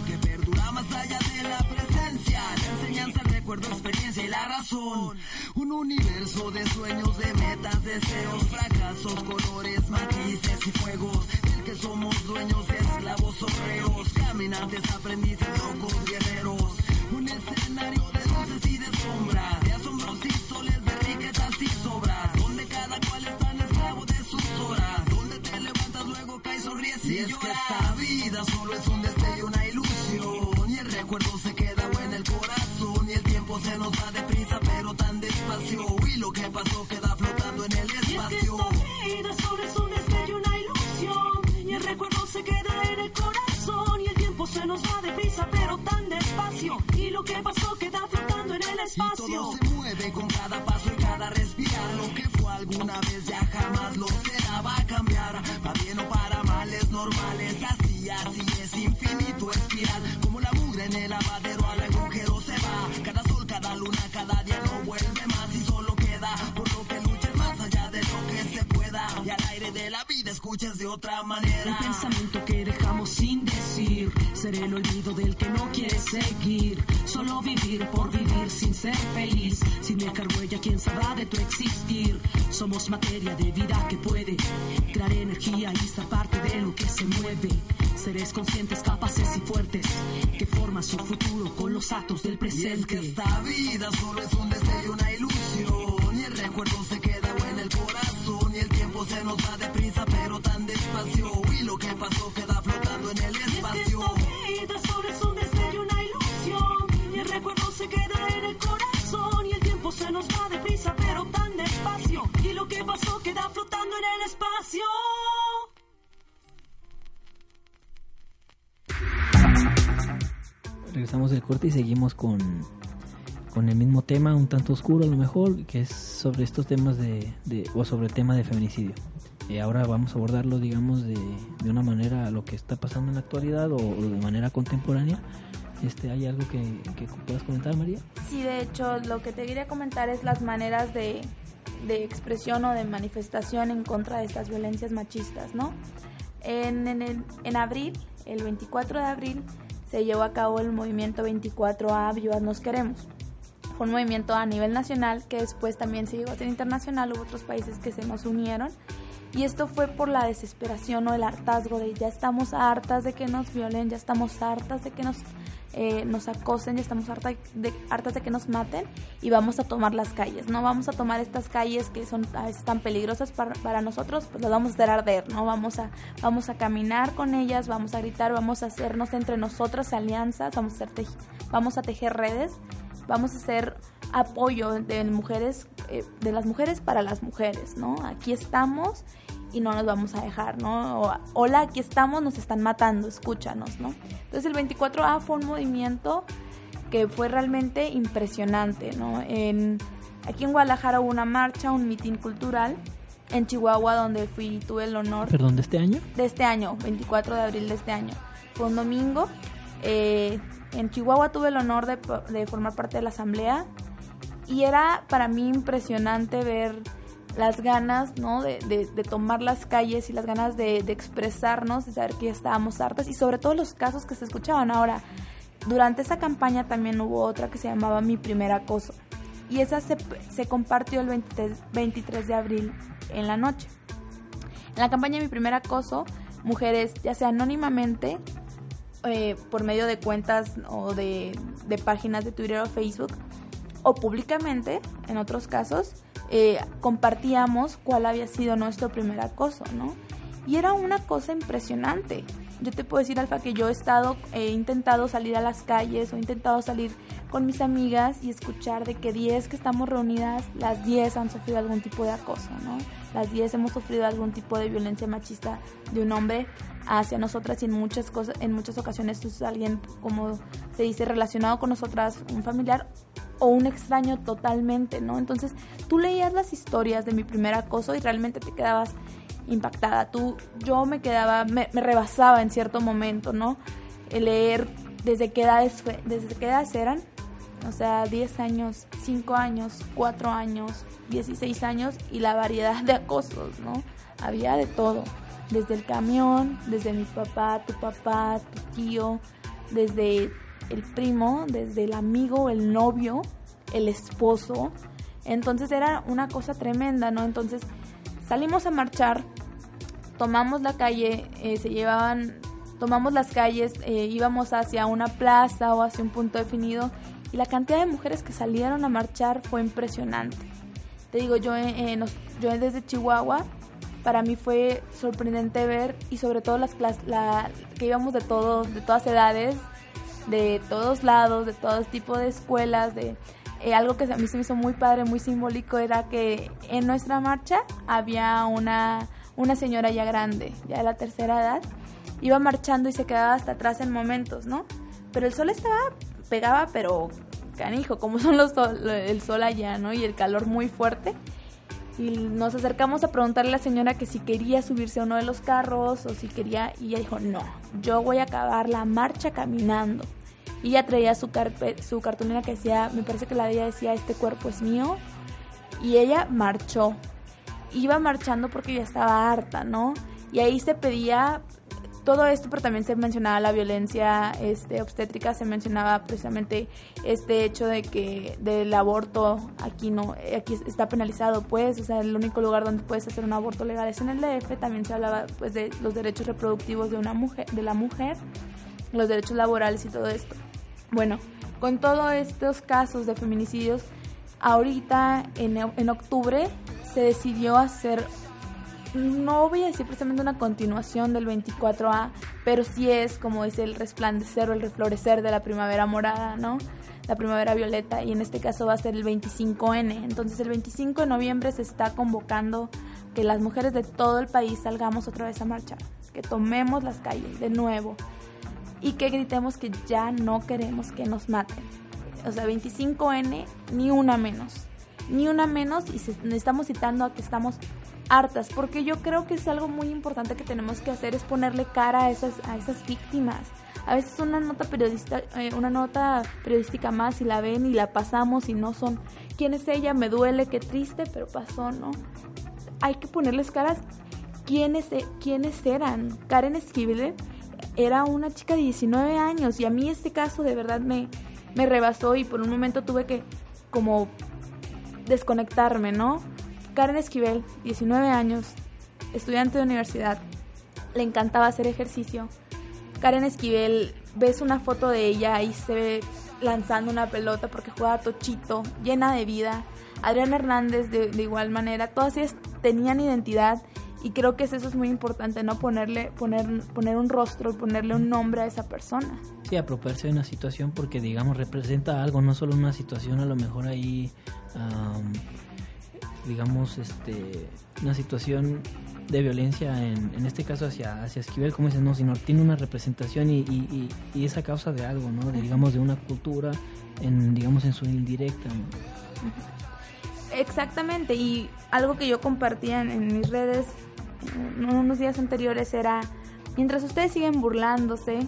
que perdura más allá de la presencia, la enseñanza, el recuerdo, experiencia la razón. Un universo de sueños, de metas, deseos, fracasos, colores, matices y fuegos, del que somos dueños, esclavos o reos, caminantes, aprendices, locos, guerreros. Un escenario de luces y de sombras, de asombros y soles, de riquezas y sobras, donde cada cual es tan esclavo de sus horas, donde te levantas, luego caes, sonríes y, Y es que esta vida solo es un destello, una ilusión. Y el recuerdo se se nos va deprisa, pero tan despacio. Y lo que pasó queda flotando en el Y es que espacio. esta vida solo es un destello, una ilusión. Y el recuerdo se queda en el corazón. Y el tiempo se nos va deprisa, pero tan despacio. Y lo que pasó queda flotando en el Y espacio. todo se mueve con cada paso y cada respirar. Lo que fue alguna vez escuches de otra manera. El pensamiento que dejamos sin decir, ser el olvido del que no quiere seguir. Solo vivir por vivir sin ser feliz, sin dejar huella, quién sabrá de tu existir. Somos materia de vida que puede crear energía y ser parte de lo que se mueve. Seres conscientes, capaces y fuertes, que forman su futuro con los actos del Y es presente. que esta vida solo es un destello, una ilusión. Y el recuerdo se queda en el corazón. Tiempo se nos va deprisa, pero tan despacio. Y lo que pasó queda flotando en el Y es que espacio. esta vida solo es un destello, una ilusión. Y el recuerdo se queda en el corazón. Y el tiempo se nos va deprisa, pero tan despacio. Y lo que pasó queda flotando en el espacio. Regresamos del corte y seguimos con, con el mismo tema, un tanto oscuro a lo mejor, que es sobre estos temas de, de- o sobre el tema de feminicidio. Eh, ahora vamos a abordarlo, digamos, de, de una manera lo que está pasando en la actualidad o, o de manera contemporánea. Este, ¿Hay algo que, que puedas comentar, María? Sí, de hecho, lo que te quería comentar es las maneras de, de expresión o de manifestación en contra de estas violencias machistas, ¿no? En, en, el- en abril, el 24 de abril, se llevó a cabo el movimiento 24A Vivas Nos Queremos. Fue un movimiento a nivel nacional que después también se llegó a ser internacional, hubo otros países que se nos unieron. Y esto fue por la desesperación o el hartazgo de ya estamos hartas de que nos violen, ya estamos hartas de que nos, eh, nos acosen, ya estamos harta de, hartas de que nos maten y vamos a tomar las calles, ¿no? Vamos a tomar estas calles que son a veces tan peligrosas para, para nosotros, pues las vamos a hacer arder, ¿no? Vamos a, vamos a caminar con ellas, vamos a gritar, vamos a hacernos entre nosotras alianzas, vamos a, hacer vamos a tejer redes vamos a hacer apoyo de mujeres, eh, de las mujeres para las mujeres, ¿no? Aquí estamos y no nos vamos a dejar, ¿no? O, Hola, aquí estamos, nos están matando, escúchanos, ¿no? Entonces el 24A fue un movimiento que fue realmente impresionante, ¿no? En, aquí en Guadalajara hubo una marcha, un mitin cultural, en Chihuahua donde fui, tuve el honor Perdón, de este año. de este año, 24 de abril de este año. Fue un domingo. eh, en Chihuahua tuve el honor de, formar parte de la asamblea y era para mí impresionante ver las ganas ¿no? de, tomar las calles y las ganas de, expresarnos, de saber que estábamos hartas y sobre todo los casos que se escuchaban. Ahora, durante esa campaña también hubo otra que se llamaba Mi Primer Acoso y esa se, compartió el 23, 23 de abril en la noche. En la campaña Mi Primer Acoso, mujeres, ya sea anónimamente, eh, por medio de cuentas o de, páginas de Twitter o Facebook, o públicamente, en otros casos, eh, compartíamos cuál había sido nuestro primer acoso, ¿no? Y era una cosa impresionante. Yo te puedo decir, Alfa, que yo he estado, he intentado salir a las calles o he intentado salir con mis amigas y escuchar de que 10 que estamos reunidas, las 10 han sufrido algún tipo de acoso, ¿no? Las 10 hemos sufrido algún tipo de violencia machista de un hombre hacia nosotras y en muchas cosas, en muchas ocasiones es alguien, como se dice, relacionado con nosotras, un familiar o un extraño totalmente, ¿no? Entonces tú leías las historias de mi primer acoso y realmente te quedabas impactada. Tú, yo me quedaba, me, rebasaba en cierto momento, ¿no? El leer desde qué edades, fue- desde qué edades eran, o sea, 10 años, 5 años, 4 años, 16 años y la variedad de acosos, ¿no? Había de todo, desde el camión, desde mi papá, tu papá, tu tío, desde el primo, desde el amigo, el novio, el esposo. Entonces era una cosa tremenda, ¿no? Entonces salimos a marchar, tomamos la calle, eh, se llevaban, tomamos las calles, eh, íbamos hacia una plaza o hacia un punto definido la cantidad de mujeres que salieron a marchar fue impresionante. Te digo, yo, yo desde Chihuahua, para mí fue sorprendente ver y sobre todo las que íbamos de todos, de todas edades, de todos lados, de todo tipo de escuelas, de eh, algo que a mí se me hizo muy padre, muy simbólico, era que en nuestra marcha había una, una señora ya grande, ya de la tercera edad, iba marchando y se quedaba hasta atrás en momentos, ¿no? Pero el sol estaba, pegaba, pero canijo, como son los sol- el sol allá, ¿no? Y el calor muy fuerte. Y nos acercamos a preguntarle a la señora que si quería subirse a uno de los carros o si quería, y ella dijo, no, yo voy a acabar la marcha caminando. Y ella traía su, carpe- su cartulina que decía, me parece que la de ella decía, este cuerpo es mío. Y ella marchó. Iba marchando porque ya estaba harta, ¿no? Y ahí se pedía todo esto, pero también se mencionaba la violencia este, obstétrica, se mencionaba precisamente este hecho de que del aborto aquí no, aquí está penalizado, pues, o sea, el único lugar donde puedes hacer un aborto legal es en el DF, también se hablaba pues de los derechos reproductivos de una mujer, de la mujer, los derechos laborales y todo esto. Bueno, con todos estos casos de feminicidios, ahorita en, en octubre se decidió hacer no voy a decir precisamente una continuación del 24A, pero sí es como es el resplandecer o el reflorecer de la primavera morada, ¿no? La primavera violeta y en este caso va a ser el 25N. Entonces el 25 de noviembre se está convocando que las mujeres de todo el país salgamos otra vez a marchar, que tomemos las calles de nuevo y que gritemos que ya no queremos que nos maten. O sea, 25N, ni una menos. Ni una menos y se, estamos citando a que estamos hartas, porque yo creo que es algo muy importante que tenemos que hacer es ponerle cara a esas, a esas víctimas. A veces una nota periodista, eh, una nota periodística más y la ven y la pasamos y no son quién es ella, me duele, qué triste, pero pasó, ¿no? Hay que ponerles caras quiénes, e- quiénes eran. Karen Esquivel era una chica de 19 años y a mí este caso de verdad me, me rebasó y por un momento tuve que como desconectarme, ¿no? Karen Esquivel, 19 años, estudiante de universidad, le encantaba hacer ejercicio. Karen Esquivel, ves una foto de ella y se ve lanzando una pelota porque juega tochito, llena de vida. Adriana Hernández de, igual manera, todas ellas tenían identidad y creo que eso es muy importante, ¿no? Ponerle, poner, poner un rostro, ponerle un nombre a esa persona. Sí, apropiarse de una situación porque, digamos, representa algo, no solo una situación, a lo mejor ahí, digamos, este, una situación de violencia, en, en este caso hacia, hacia Esquivel, como dices, no, sino tiene una representación y, y, y, y esa causa de algo, ¿no? De, digamos, de una cultura, en, digamos, en su indirecta. ¿no? Exactamente, y algo que yo compartía en, en mis redes en unos días anteriores era, mientras ustedes siguen burlándose,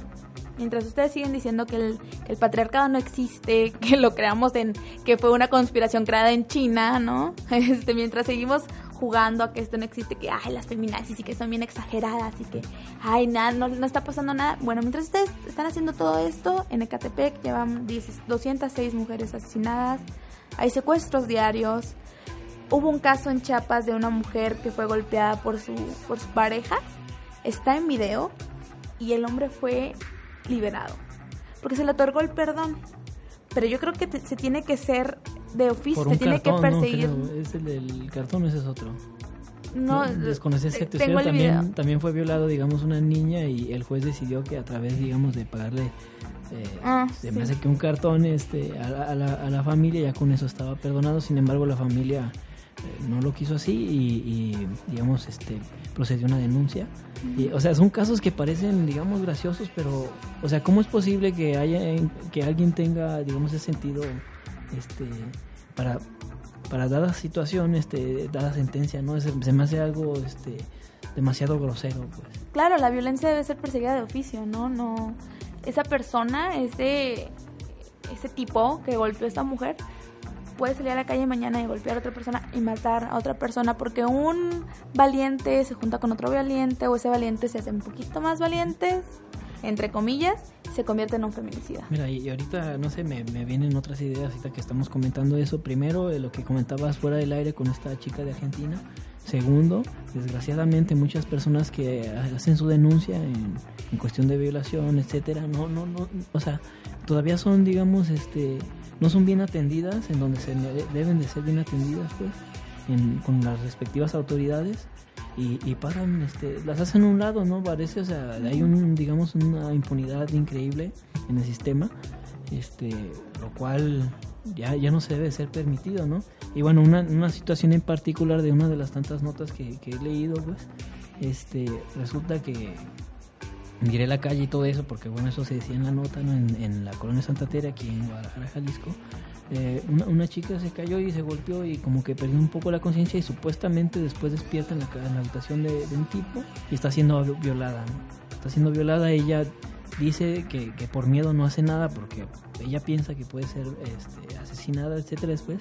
mientras ustedes siguen diciendo que el, que el patriarcado no existe, (laughs) que lo creamos en, que fue una conspiración creada en China, ¿no? (laughs) Este, mientras seguimos jugando a que esto no existe, que ay, las feminazis y que son bien exageradas y que ay, nada, no, no está pasando nada. Bueno, mientras ustedes están haciendo todo esto, en Ecatepec llevan 10 206 mujeres asesinadas, hay secuestros diarios. Hubo un caso en Chiapas de una mujer que fue golpeada por su, por su pareja. Está en video y el hombre fue liberado. Porque se le otorgó el perdón. Pero yo creo que te- se tiene que ser de oficio, se tiene cartón, que ¿no? perseguir. Creo, es el del cartón, ese es otro. No, esa te- situación. tengo el También, video. también fue violado, digamos, una niña y el juez decidió que a través, digamos, de pagarle, eh, Ah, se sí. me hace que un cartón este, a, la, a la- a la familia, ya con eso estaba perdonado. Sin embargo, la familia eh, no lo quiso así y, y, digamos, este, procedió una denuncia. Y, o sea, son casos que parecen, digamos, graciosos, pero, o sea, ¿cómo es posible que haya, que alguien tenga, digamos, ese sentido, este, para, para dada situación, este, dada sentencia, ¿no? Se, se me hace algo, este, demasiado grosero, pues. Claro, la violencia debe ser perseguida de oficio, ¿no? No, esa persona, ese, ese tipo que golpeó a esta mujer, puede salir a la calle mañana y golpear a otra persona y matar a otra persona porque un valiente se junta con otro valiente o ese valiente se hace un poquito más valiente, entre comillas, se convierte en un feminicida. Mira, y, ahorita, no sé, me, me vienen otras ideas ahorita que estamos comentando eso. Primero, eh, lo que comentabas fuera del aire con esta chica de Argentina. Segundo, desgraciadamente muchas personas que hacen su denuncia en, en cuestión de violación, etcétera, no, no, no, o sea, todavía son, digamos, este, no son bien atendidas, en donde se deben de ser bien atendidas, pues, con las respectivas autoridades y, y pasan, este, las hacen a un lado, ¿no? Parece, o sea, hay un, digamos, una impunidad increíble en el sistema, este, lo cual ya, ya no se debe ser permitido, ¿no? Y bueno, una, una situación en particular de una de las tantas notas que, que he leído, pues, este, resulta que miré la calle y todo eso, porque bueno, eso se decía en la nota, ¿no? en, en la colonia Santa Tere, aquí en Guadalajara, Jalisco. Eh, una, una chica se cayó y se golpeó y como que perdió un poco la conciencia y supuestamente después despierta en la, en la habitación de, de un tipo y está siendo violada, ¿no? Está siendo violada, ella dice que, que por miedo no hace nada porque ella piensa que puede ser este, asesinada, etcétera después.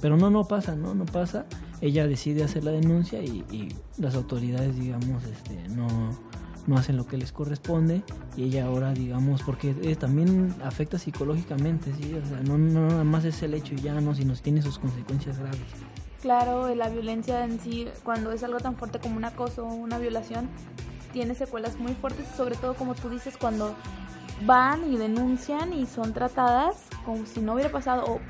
Pero no, no pasa, ¿no? No pasa. Ella decide hacer la denuncia y, y las autoridades, digamos, este, no, no hacen lo que les corresponde y ella ahora, digamos, porque eh, también afecta psicológicamente, ¿sí? O sea, no, no nada más es el hecho y ya, no, sino tiene sus consecuencias graves. Claro, la violencia en sí, cuando es algo tan fuerte como un acoso o una violación, tiene secuelas muy fuertes, sobre todo como tú dices, cuando van y denuncian y son tratadas como si no hubiera pasado o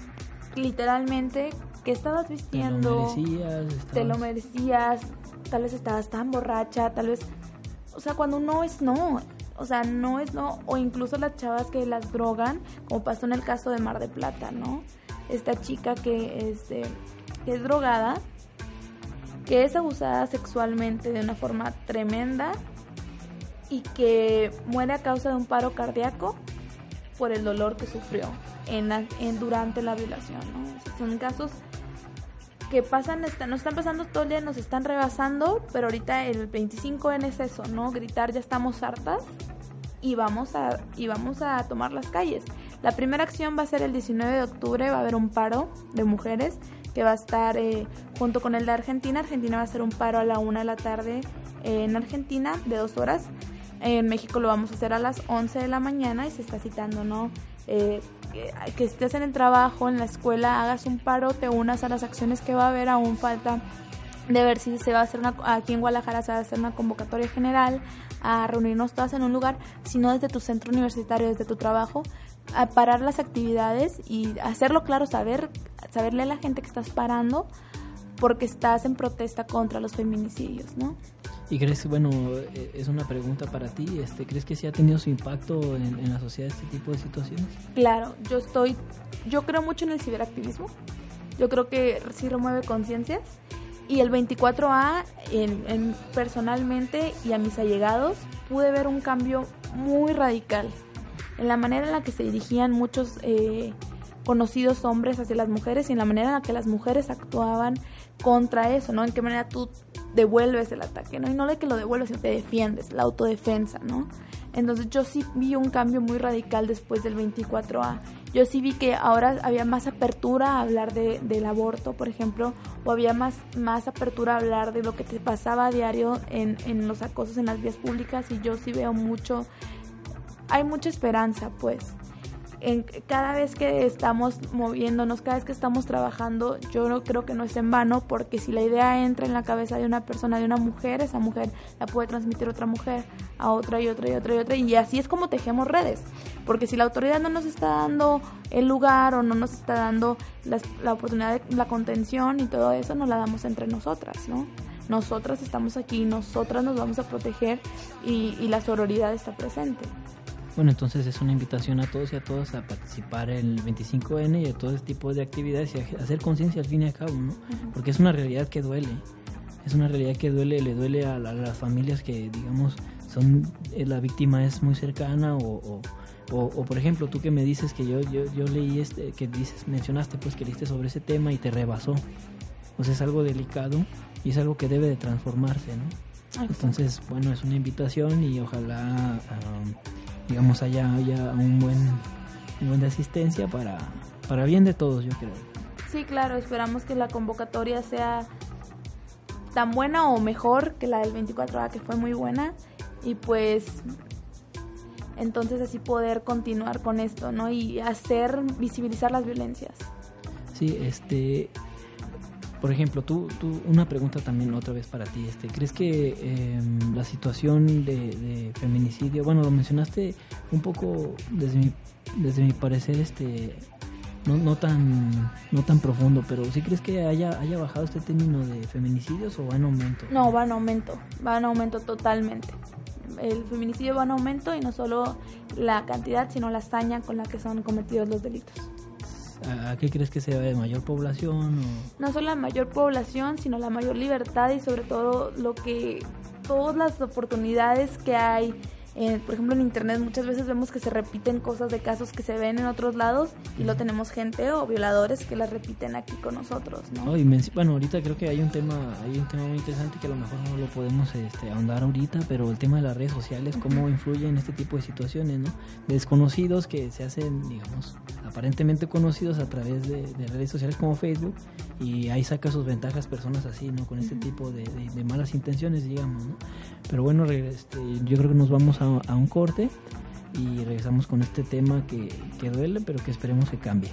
literalmente que estabas Te lo vistiendo, merecías, te lo merecías, tal vez estabas tan borracha, tal vez, o sea, cuando no es no, o sea, no es no, o incluso las chavas que las drogan, como pasó en el caso de Mar de Plata, ¿no? Esta chica que, este, que es drogada, que es abusada sexualmente de una forma tremenda y que muere a causa de un paro cardíaco por el dolor que sufrió en, la- en durante la violación, ¿no? Son casos que pasan, están, nos están pasando todo el día, nos están rebasando, pero ahorita el 25 en es eso, ¿no? Gritar ya estamos hartas y vamos a y vamos a tomar las calles. La primera acción va a ser el 19 de octubre, va a haber un paro de mujeres que va a estar eh, junto con el de Argentina. Argentina va a hacer un paro a la una de la tarde eh, en Argentina de dos horas. En México lo vamos a hacer a las 11 de la mañana y se está citando, ¿no? Eh, que, estés en el trabajo, en la escuela, hagas un paro, te unas a las acciones que va a haber, aún falta de ver si se va a hacer una, aquí en Guadalajara se va a hacer una convocatoria general a reunirnos todas en un lugar, sino desde tu centro universitario, desde tu trabajo, a parar las actividades y hacerlo claro, saber, saberle a la gente que estás parando porque estás en protesta contra los feminicidios, ¿no? ¿Y crees, bueno, eh, es una pregunta para ti, este, ¿crees que sí ha tenido su impacto en, en la sociedad este tipo de situaciones? Claro, yo estoy, yo creo mucho en el ciberactivismo. Yo creo que sí remueve conciencias. Y el 24A, en, en- personalmente y a mis allegados, pude ver un cambio muy radical en la manera en la que se dirigían muchos eh, conocidos hombres hacia las mujeres y en la manera en la que las mujeres actuaban contra eso, ¿no? En qué manera tú devuelves el ataque, ¿no? Y no de que lo devuelves, sino te defiendes, la autodefensa, ¿no? Entonces yo sí vi un cambio muy radical después del 24A. Yo sí vi que ahora había más apertura a hablar de, del aborto, por ejemplo, o había más, más apertura a hablar de lo que te pasaba a diario en, en los acosos en las vías públicas y yo sí veo mucho, hay mucha esperanza, pues. En, cada vez que estamos moviéndonos, cada vez que estamos trabajando, yo no creo que no es en vano, porque si la idea entra en la cabeza de una persona, de una mujer, esa mujer la puede transmitir otra mujer a otra y otra y otra y otra, y así es como tejemos redes, porque si la autoridad no nos está dando el lugar o no nos está dando las- la oportunidad de la contención y todo eso, nos la damos entre nosotras, ¿no? nosotras estamos aquí, nosotras nos vamos a proteger y, y la sororidad está presente. Bueno, entonces es una invitación a todos y a todas a participar en el 25N y a todo este tipo de actividades y a hacer conciencia al fin y al cabo, ¿no? Porque es una realidad que duele. Es una realidad que duele, le duele a, la- a las familias que, digamos, son eh, la víctima es muy cercana o, o, o- o, por ejemplo, tú que me dices que yo, yo, yo leí, este, que dices, mencionaste pues que leíste sobre ese tema y te rebasó. Pues es algo delicado y es algo que debe de transformarse, ¿no? Entonces, bueno, es una invitación y ojalá, am, digamos, haya, haya un buen nivel de asistencia para, para bien de todos, yo creo. Sí, claro, esperamos que la convocatoria sea tan buena o mejor que la del 24A, que fue muy buena. Y pues entonces así poder continuar con esto, ¿no? Y hacer visibilizar las violencias. Sí, este, por ejemplo, tú, tú, una pregunta también otra vez para ti, este, ¿crees que em, la situación de, feminicidio, bueno, lo mencionaste un poco desde mi, desde mi parecer, este, no, no tan, no tan profundo, pero ¿sí crees que haya, haya bajado este término de feminicidios o va en aumento? No, va en aumento, va en aumento totalmente. El feminicidio va en aumento y no solo la cantidad, sino la hazaña con la que son cometidos los delitos. ¿A, qué crees que se debe? ¿Mayor población o...? no solo la mayor población, sino la mayor libertad y sobre todo lo que todas las oportunidades que hay. Eh, por ejemplo, en internet muchas veces vemos que se repiten cosas de casos que se ven en otros lados y lo tenemos gente o violadores que las repiten aquí con nosotros, ¿no? No, y bueno, ahorita creo que hay un tema, hay un tema muy interesante que a lo mejor no lo podemos este, ahondar ahorita, pero el tema de las redes sociales, cómo influyen en este tipo de situaciones, ¿no? Desconocidos que se hacen, digamos, aparentemente conocidos a través de, de redes sociales como Facebook y ahí saca sus ventajas personas así, ¿no? Con este tipo de, de- de malas intenciones, digamos, ¿no? Pero bueno, este, yo creo que nos vamos a, a un corte y regresamos con este tema que, que duele, pero que esperemos que cambie.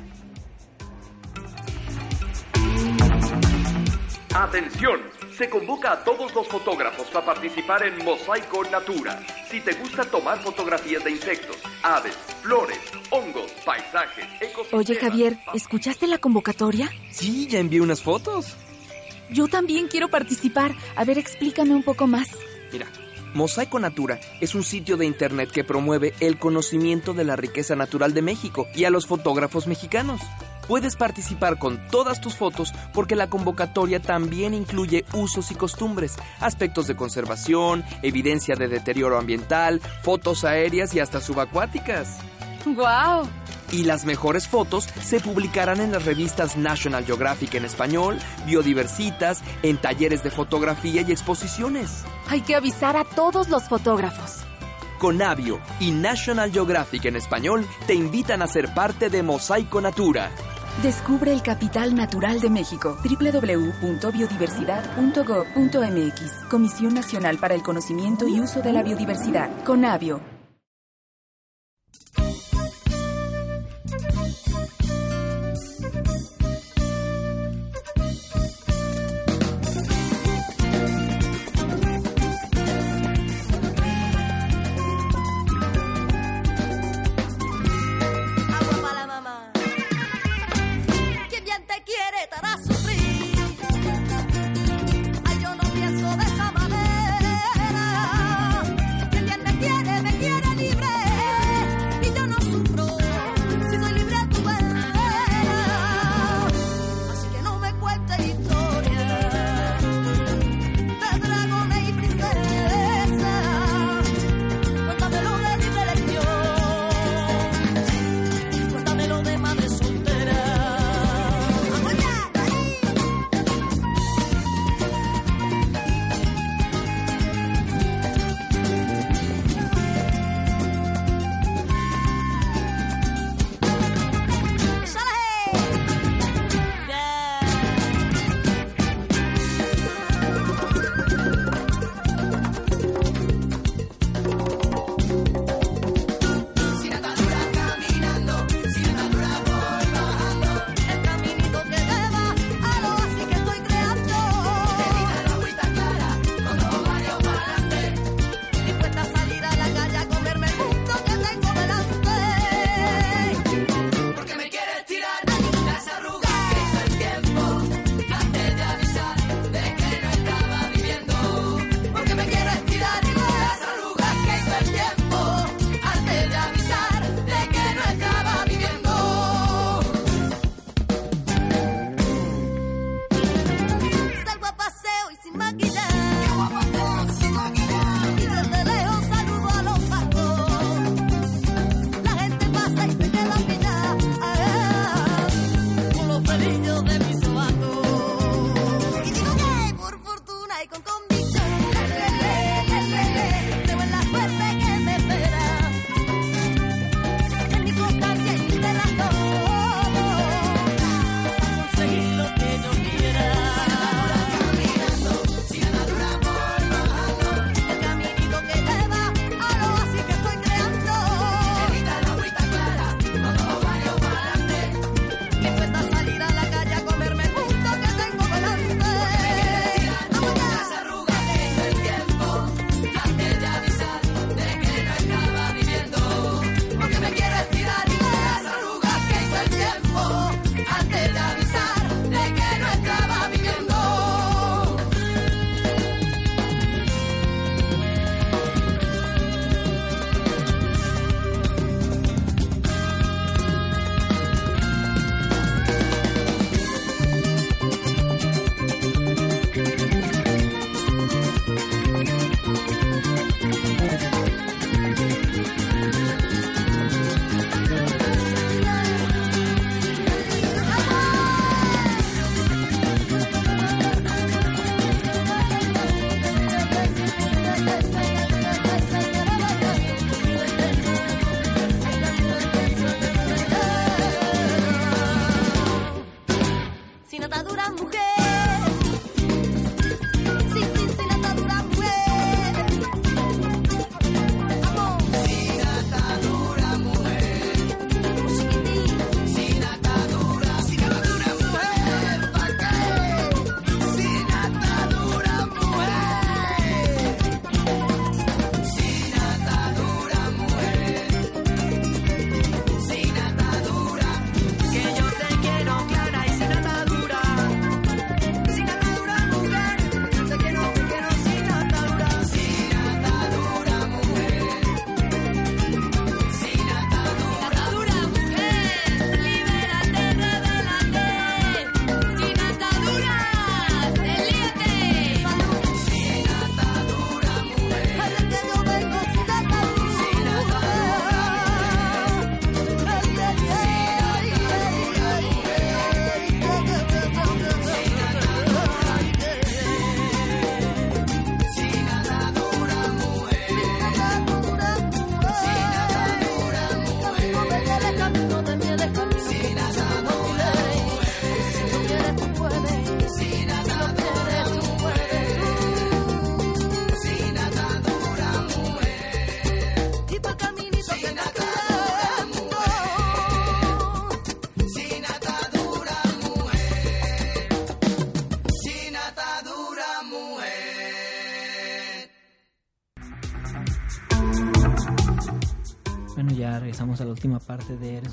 Atención, se convoca a todos los fotógrafos a participar en Mosaico Natura. Si te gusta tomar fotografías de insectos, aves, flores, hongos, paisajes, ecosistemas... Oye, Javier, ¿escuchaste la convocatoria? Sí, ya envié unas fotos. Yo también quiero participar. A ver, explícame un poco más. Mira, Mosaico Natura es un sitio de internet que promueve el conocimiento de la riqueza natural de México y a los fotógrafos mexicanos. Puedes participar con todas tus fotos porque la convocatoria también incluye usos y costumbres, aspectos de conservación, evidencia de deterioro ambiental, fotos aéreas y hasta subacuáticas. ¡Guau! Y las mejores fotos se publicarán en las revistas National Geographic en español, Biodiversitas, en talleres de fotografía y exposiciones. Hay que avisar a todos los fotógrafos. Conavio y National Geographic en español te invitan a ser parte de Mosaico Natura. Descubre el capital natural de México. www.biodiversidad.gov.mx. Comisión Nacional para el Conocimiento y Uso de la Biodiversidad. Conavio.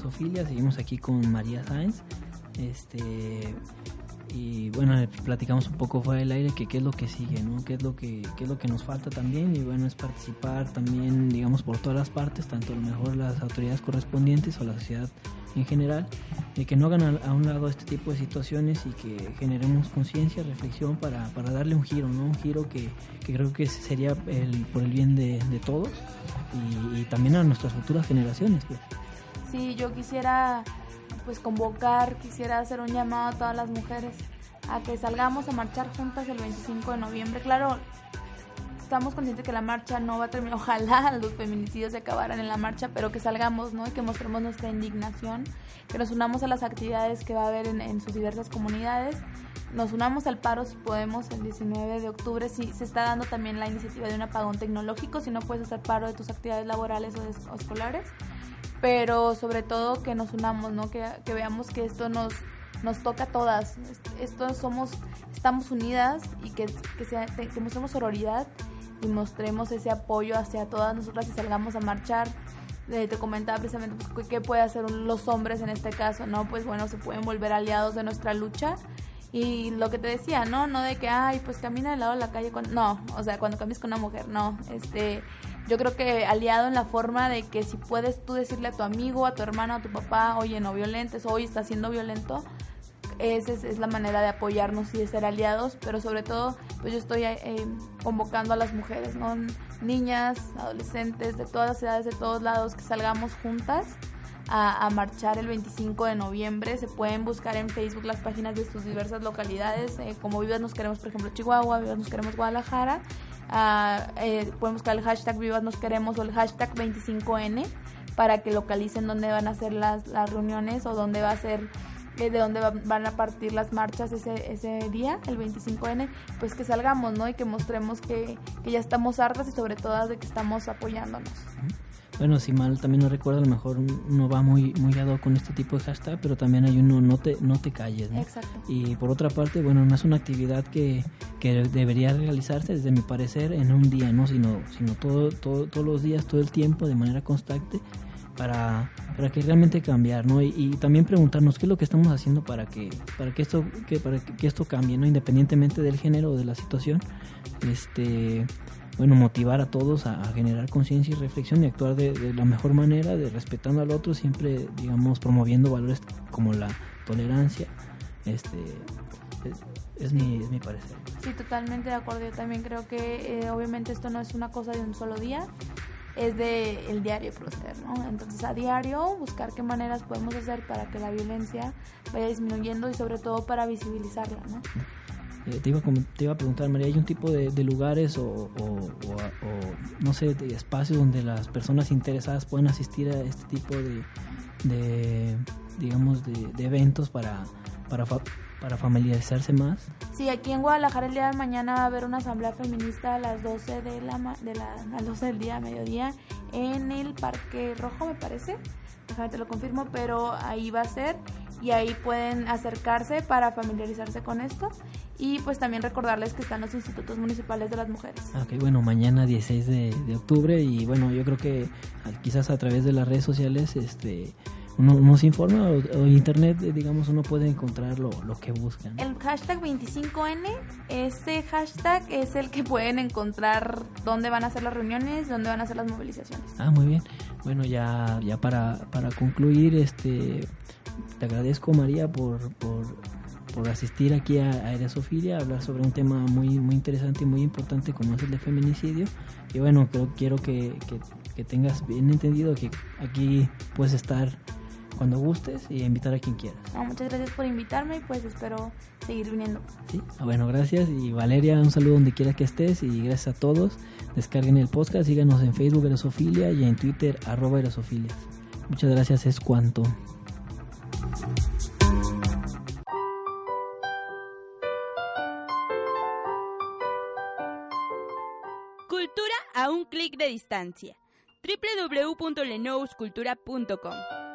Eresofilia. Seguimos aquí con María Sáenz. Este y bueno, platicamos un poco fuera del aire que qué es lo que sigue, ¿no? Qué es lo que qué es lo que nos falta también y bueno, es participar también, digamos, por todas las partes, tanto a lo mejor las autoridades correspondientes o la sociedad en general, de que no hagan a, un lado este tipo de situaciones y que generemos conciencia, reflexión para, darle un giro, ¿no? Un giro que, creo que sería el, por el bien de, todos y, y también a nuestras futuras generaciones. Pues. Sí, yo quisiera pues convocar, quisiera hacer un llamado a todas las mujeres a que salgamos a marchar juntas el 25 de noviembre. Claro, estamos conscientes que la marcha no va a terminar, (laughs) ojalá los feminicidios se acabaran en la marcha, pero que salgamos, ¿no? Y que mostremos nuestra indignación, que nos unamos a las actividades que va a haber en, sus diversas comunidades, nos unamos al paro si podemos el 19 de octubre, si se está dando también la iniciativa de un apagón tecnológico, si no puedes hacer paro de tus actividades laborales o escolares, pero sobre todo que nos unamos, ¿no? Que, que veamos que esto nos nos toca a todas. Esto somos, estamos unidas y que, que, sea, que mostremos sororidad y mostremos ese apoyo hacia todas nosotras y salgamos a marchar. Eh, te comentaba precisamente pues, qué puede hacer los hombres en este caso, ¿no? Pues bueno, se pueden volver aliados de nuestra lucha. Y lo que te decía, ¿no? No de que, ay, pues camina al lado de la calle. Cuando... No, o sea, cuando camines con una mujer, no. Este, yo creo que aliado en la forma de que si puedes tú decirle a tu amigo, a tu hermano, a tu papá, oye, no violentes, hoy está siendo violento, esa es, es la manera de apoyarnos y de ser aliados, pero sobre todo pues yo estoy eh, convocando a las mujeres, ¿no? niñas, adolescentes, de todas las edades, de todos lados, que salgamos juntas a, a, marchar el 25 de noviembre. Se pueden buscar en Facebook las páginas de sus diversas localidades, eh, como Vivas Nos Queremos, por ejemplo, Chihuahua, Vivas Nos Queremos Guadalajara. Ah, eh, pueden el hashtag Vivas Nos Queremos o el hashtag 25N para que localicen dónde van a ser las, las reuniones o dónde va a ser eh, de dónde va, van a partir las marchas ese, ese día, el 25N, pues que salgamos, ¿no? Y que mostremos que, que ya estamos hartas y sobre todo de que estamos apoyándonos. Bueno, si mal también no recuerdo, a lo mejor no va muy muy dado con este tipo de hashtag, pero también hay uno no te no te calles, ¿no? Exacto. Y por otra parte, bueno, no es una actividad que, que debería realizarse desde mi parecer en un día, no, sino sino todo, todo todos los días, todo el tiempo de manera constante para, para que realmente cambiar, ¿no? Y, y, también preguntarnos qué es lo que estamos haciendo para que para que esto que para que esto cambie, ¿no? Independientemente del género o de la situación, este bueno, motivar a todos a, generar conciencia y reflexión y actuar de, la mejor manera, de respetando al otro, siempre, digamos, promoviendo valores como la tolerancia. Este, es, es mi, es mi parecer. Sí, totalmente de acuerdo. Yo también creo que eh, obviamente esto no es una cosa de un solo día, es de el diario proceder, ¿no? Entonces a diario buscar qué maneras podemos hacer para que la violencia vaya disminuyendo y sobre todo para visibilizarla, ¿no? Eh, te, iba a, te, iba a, preguntar, María, ¿hay un tipo de, de lugares o, o, o, o, no sé, de espacios donde las personas interesadas pueden asistir a este tipo de, de digamos, de, de, eventos para, para, para familiarizarse más? Sí, aquí en Guadalajara el día de mañana va a haber una asamblea feminista a las 12 de la, de la a las 12 del día, mediodía, en el Parque Rojo, me parece. Déjame te lo confirmo, pero ahí va a ser y ahí pueden acercarse para familiarizarse con esto y pues también recordarles que están los institutos municipales de las mujeres. Ok, bueno, mañana 16 de, de octubre y bueno, yo creo que quizás a través de las redes sociales este uno, uno se informa o, o, internet, digamos, uno puede encontrar lo, lo que buscan. El hashtag 25N, ese hashtag es el que pueden encontrar dónde van a ser las reuniones, dónde van a ser las movilizaciones. Ah, muy bien. Bueno, ya, ya para, para concluir, este, te agradezco María por, por, por asistir aquí a, a Eresofilia, a hablar sobre un tema muy, muy interesante y muy importante como es el de feminicidio. Y bueno, creo, quiero que, que, que tengas bien entendido que aquí puedes estar cuando gustes y invitar a quien quieras. No, muchas gracias por invitarme y pues espero seguir viniendo. Sí, ah, bueno, gracias y Valeria, un saludo donde quiera que estés y gracias a todos. Descarguen el podcast, síganos en Facebook Erosofilia y en Twitter arroba Erosofilias. Muchas gracias, es cuanto. Cultura a un clic de distancia. www.lenouscultura.com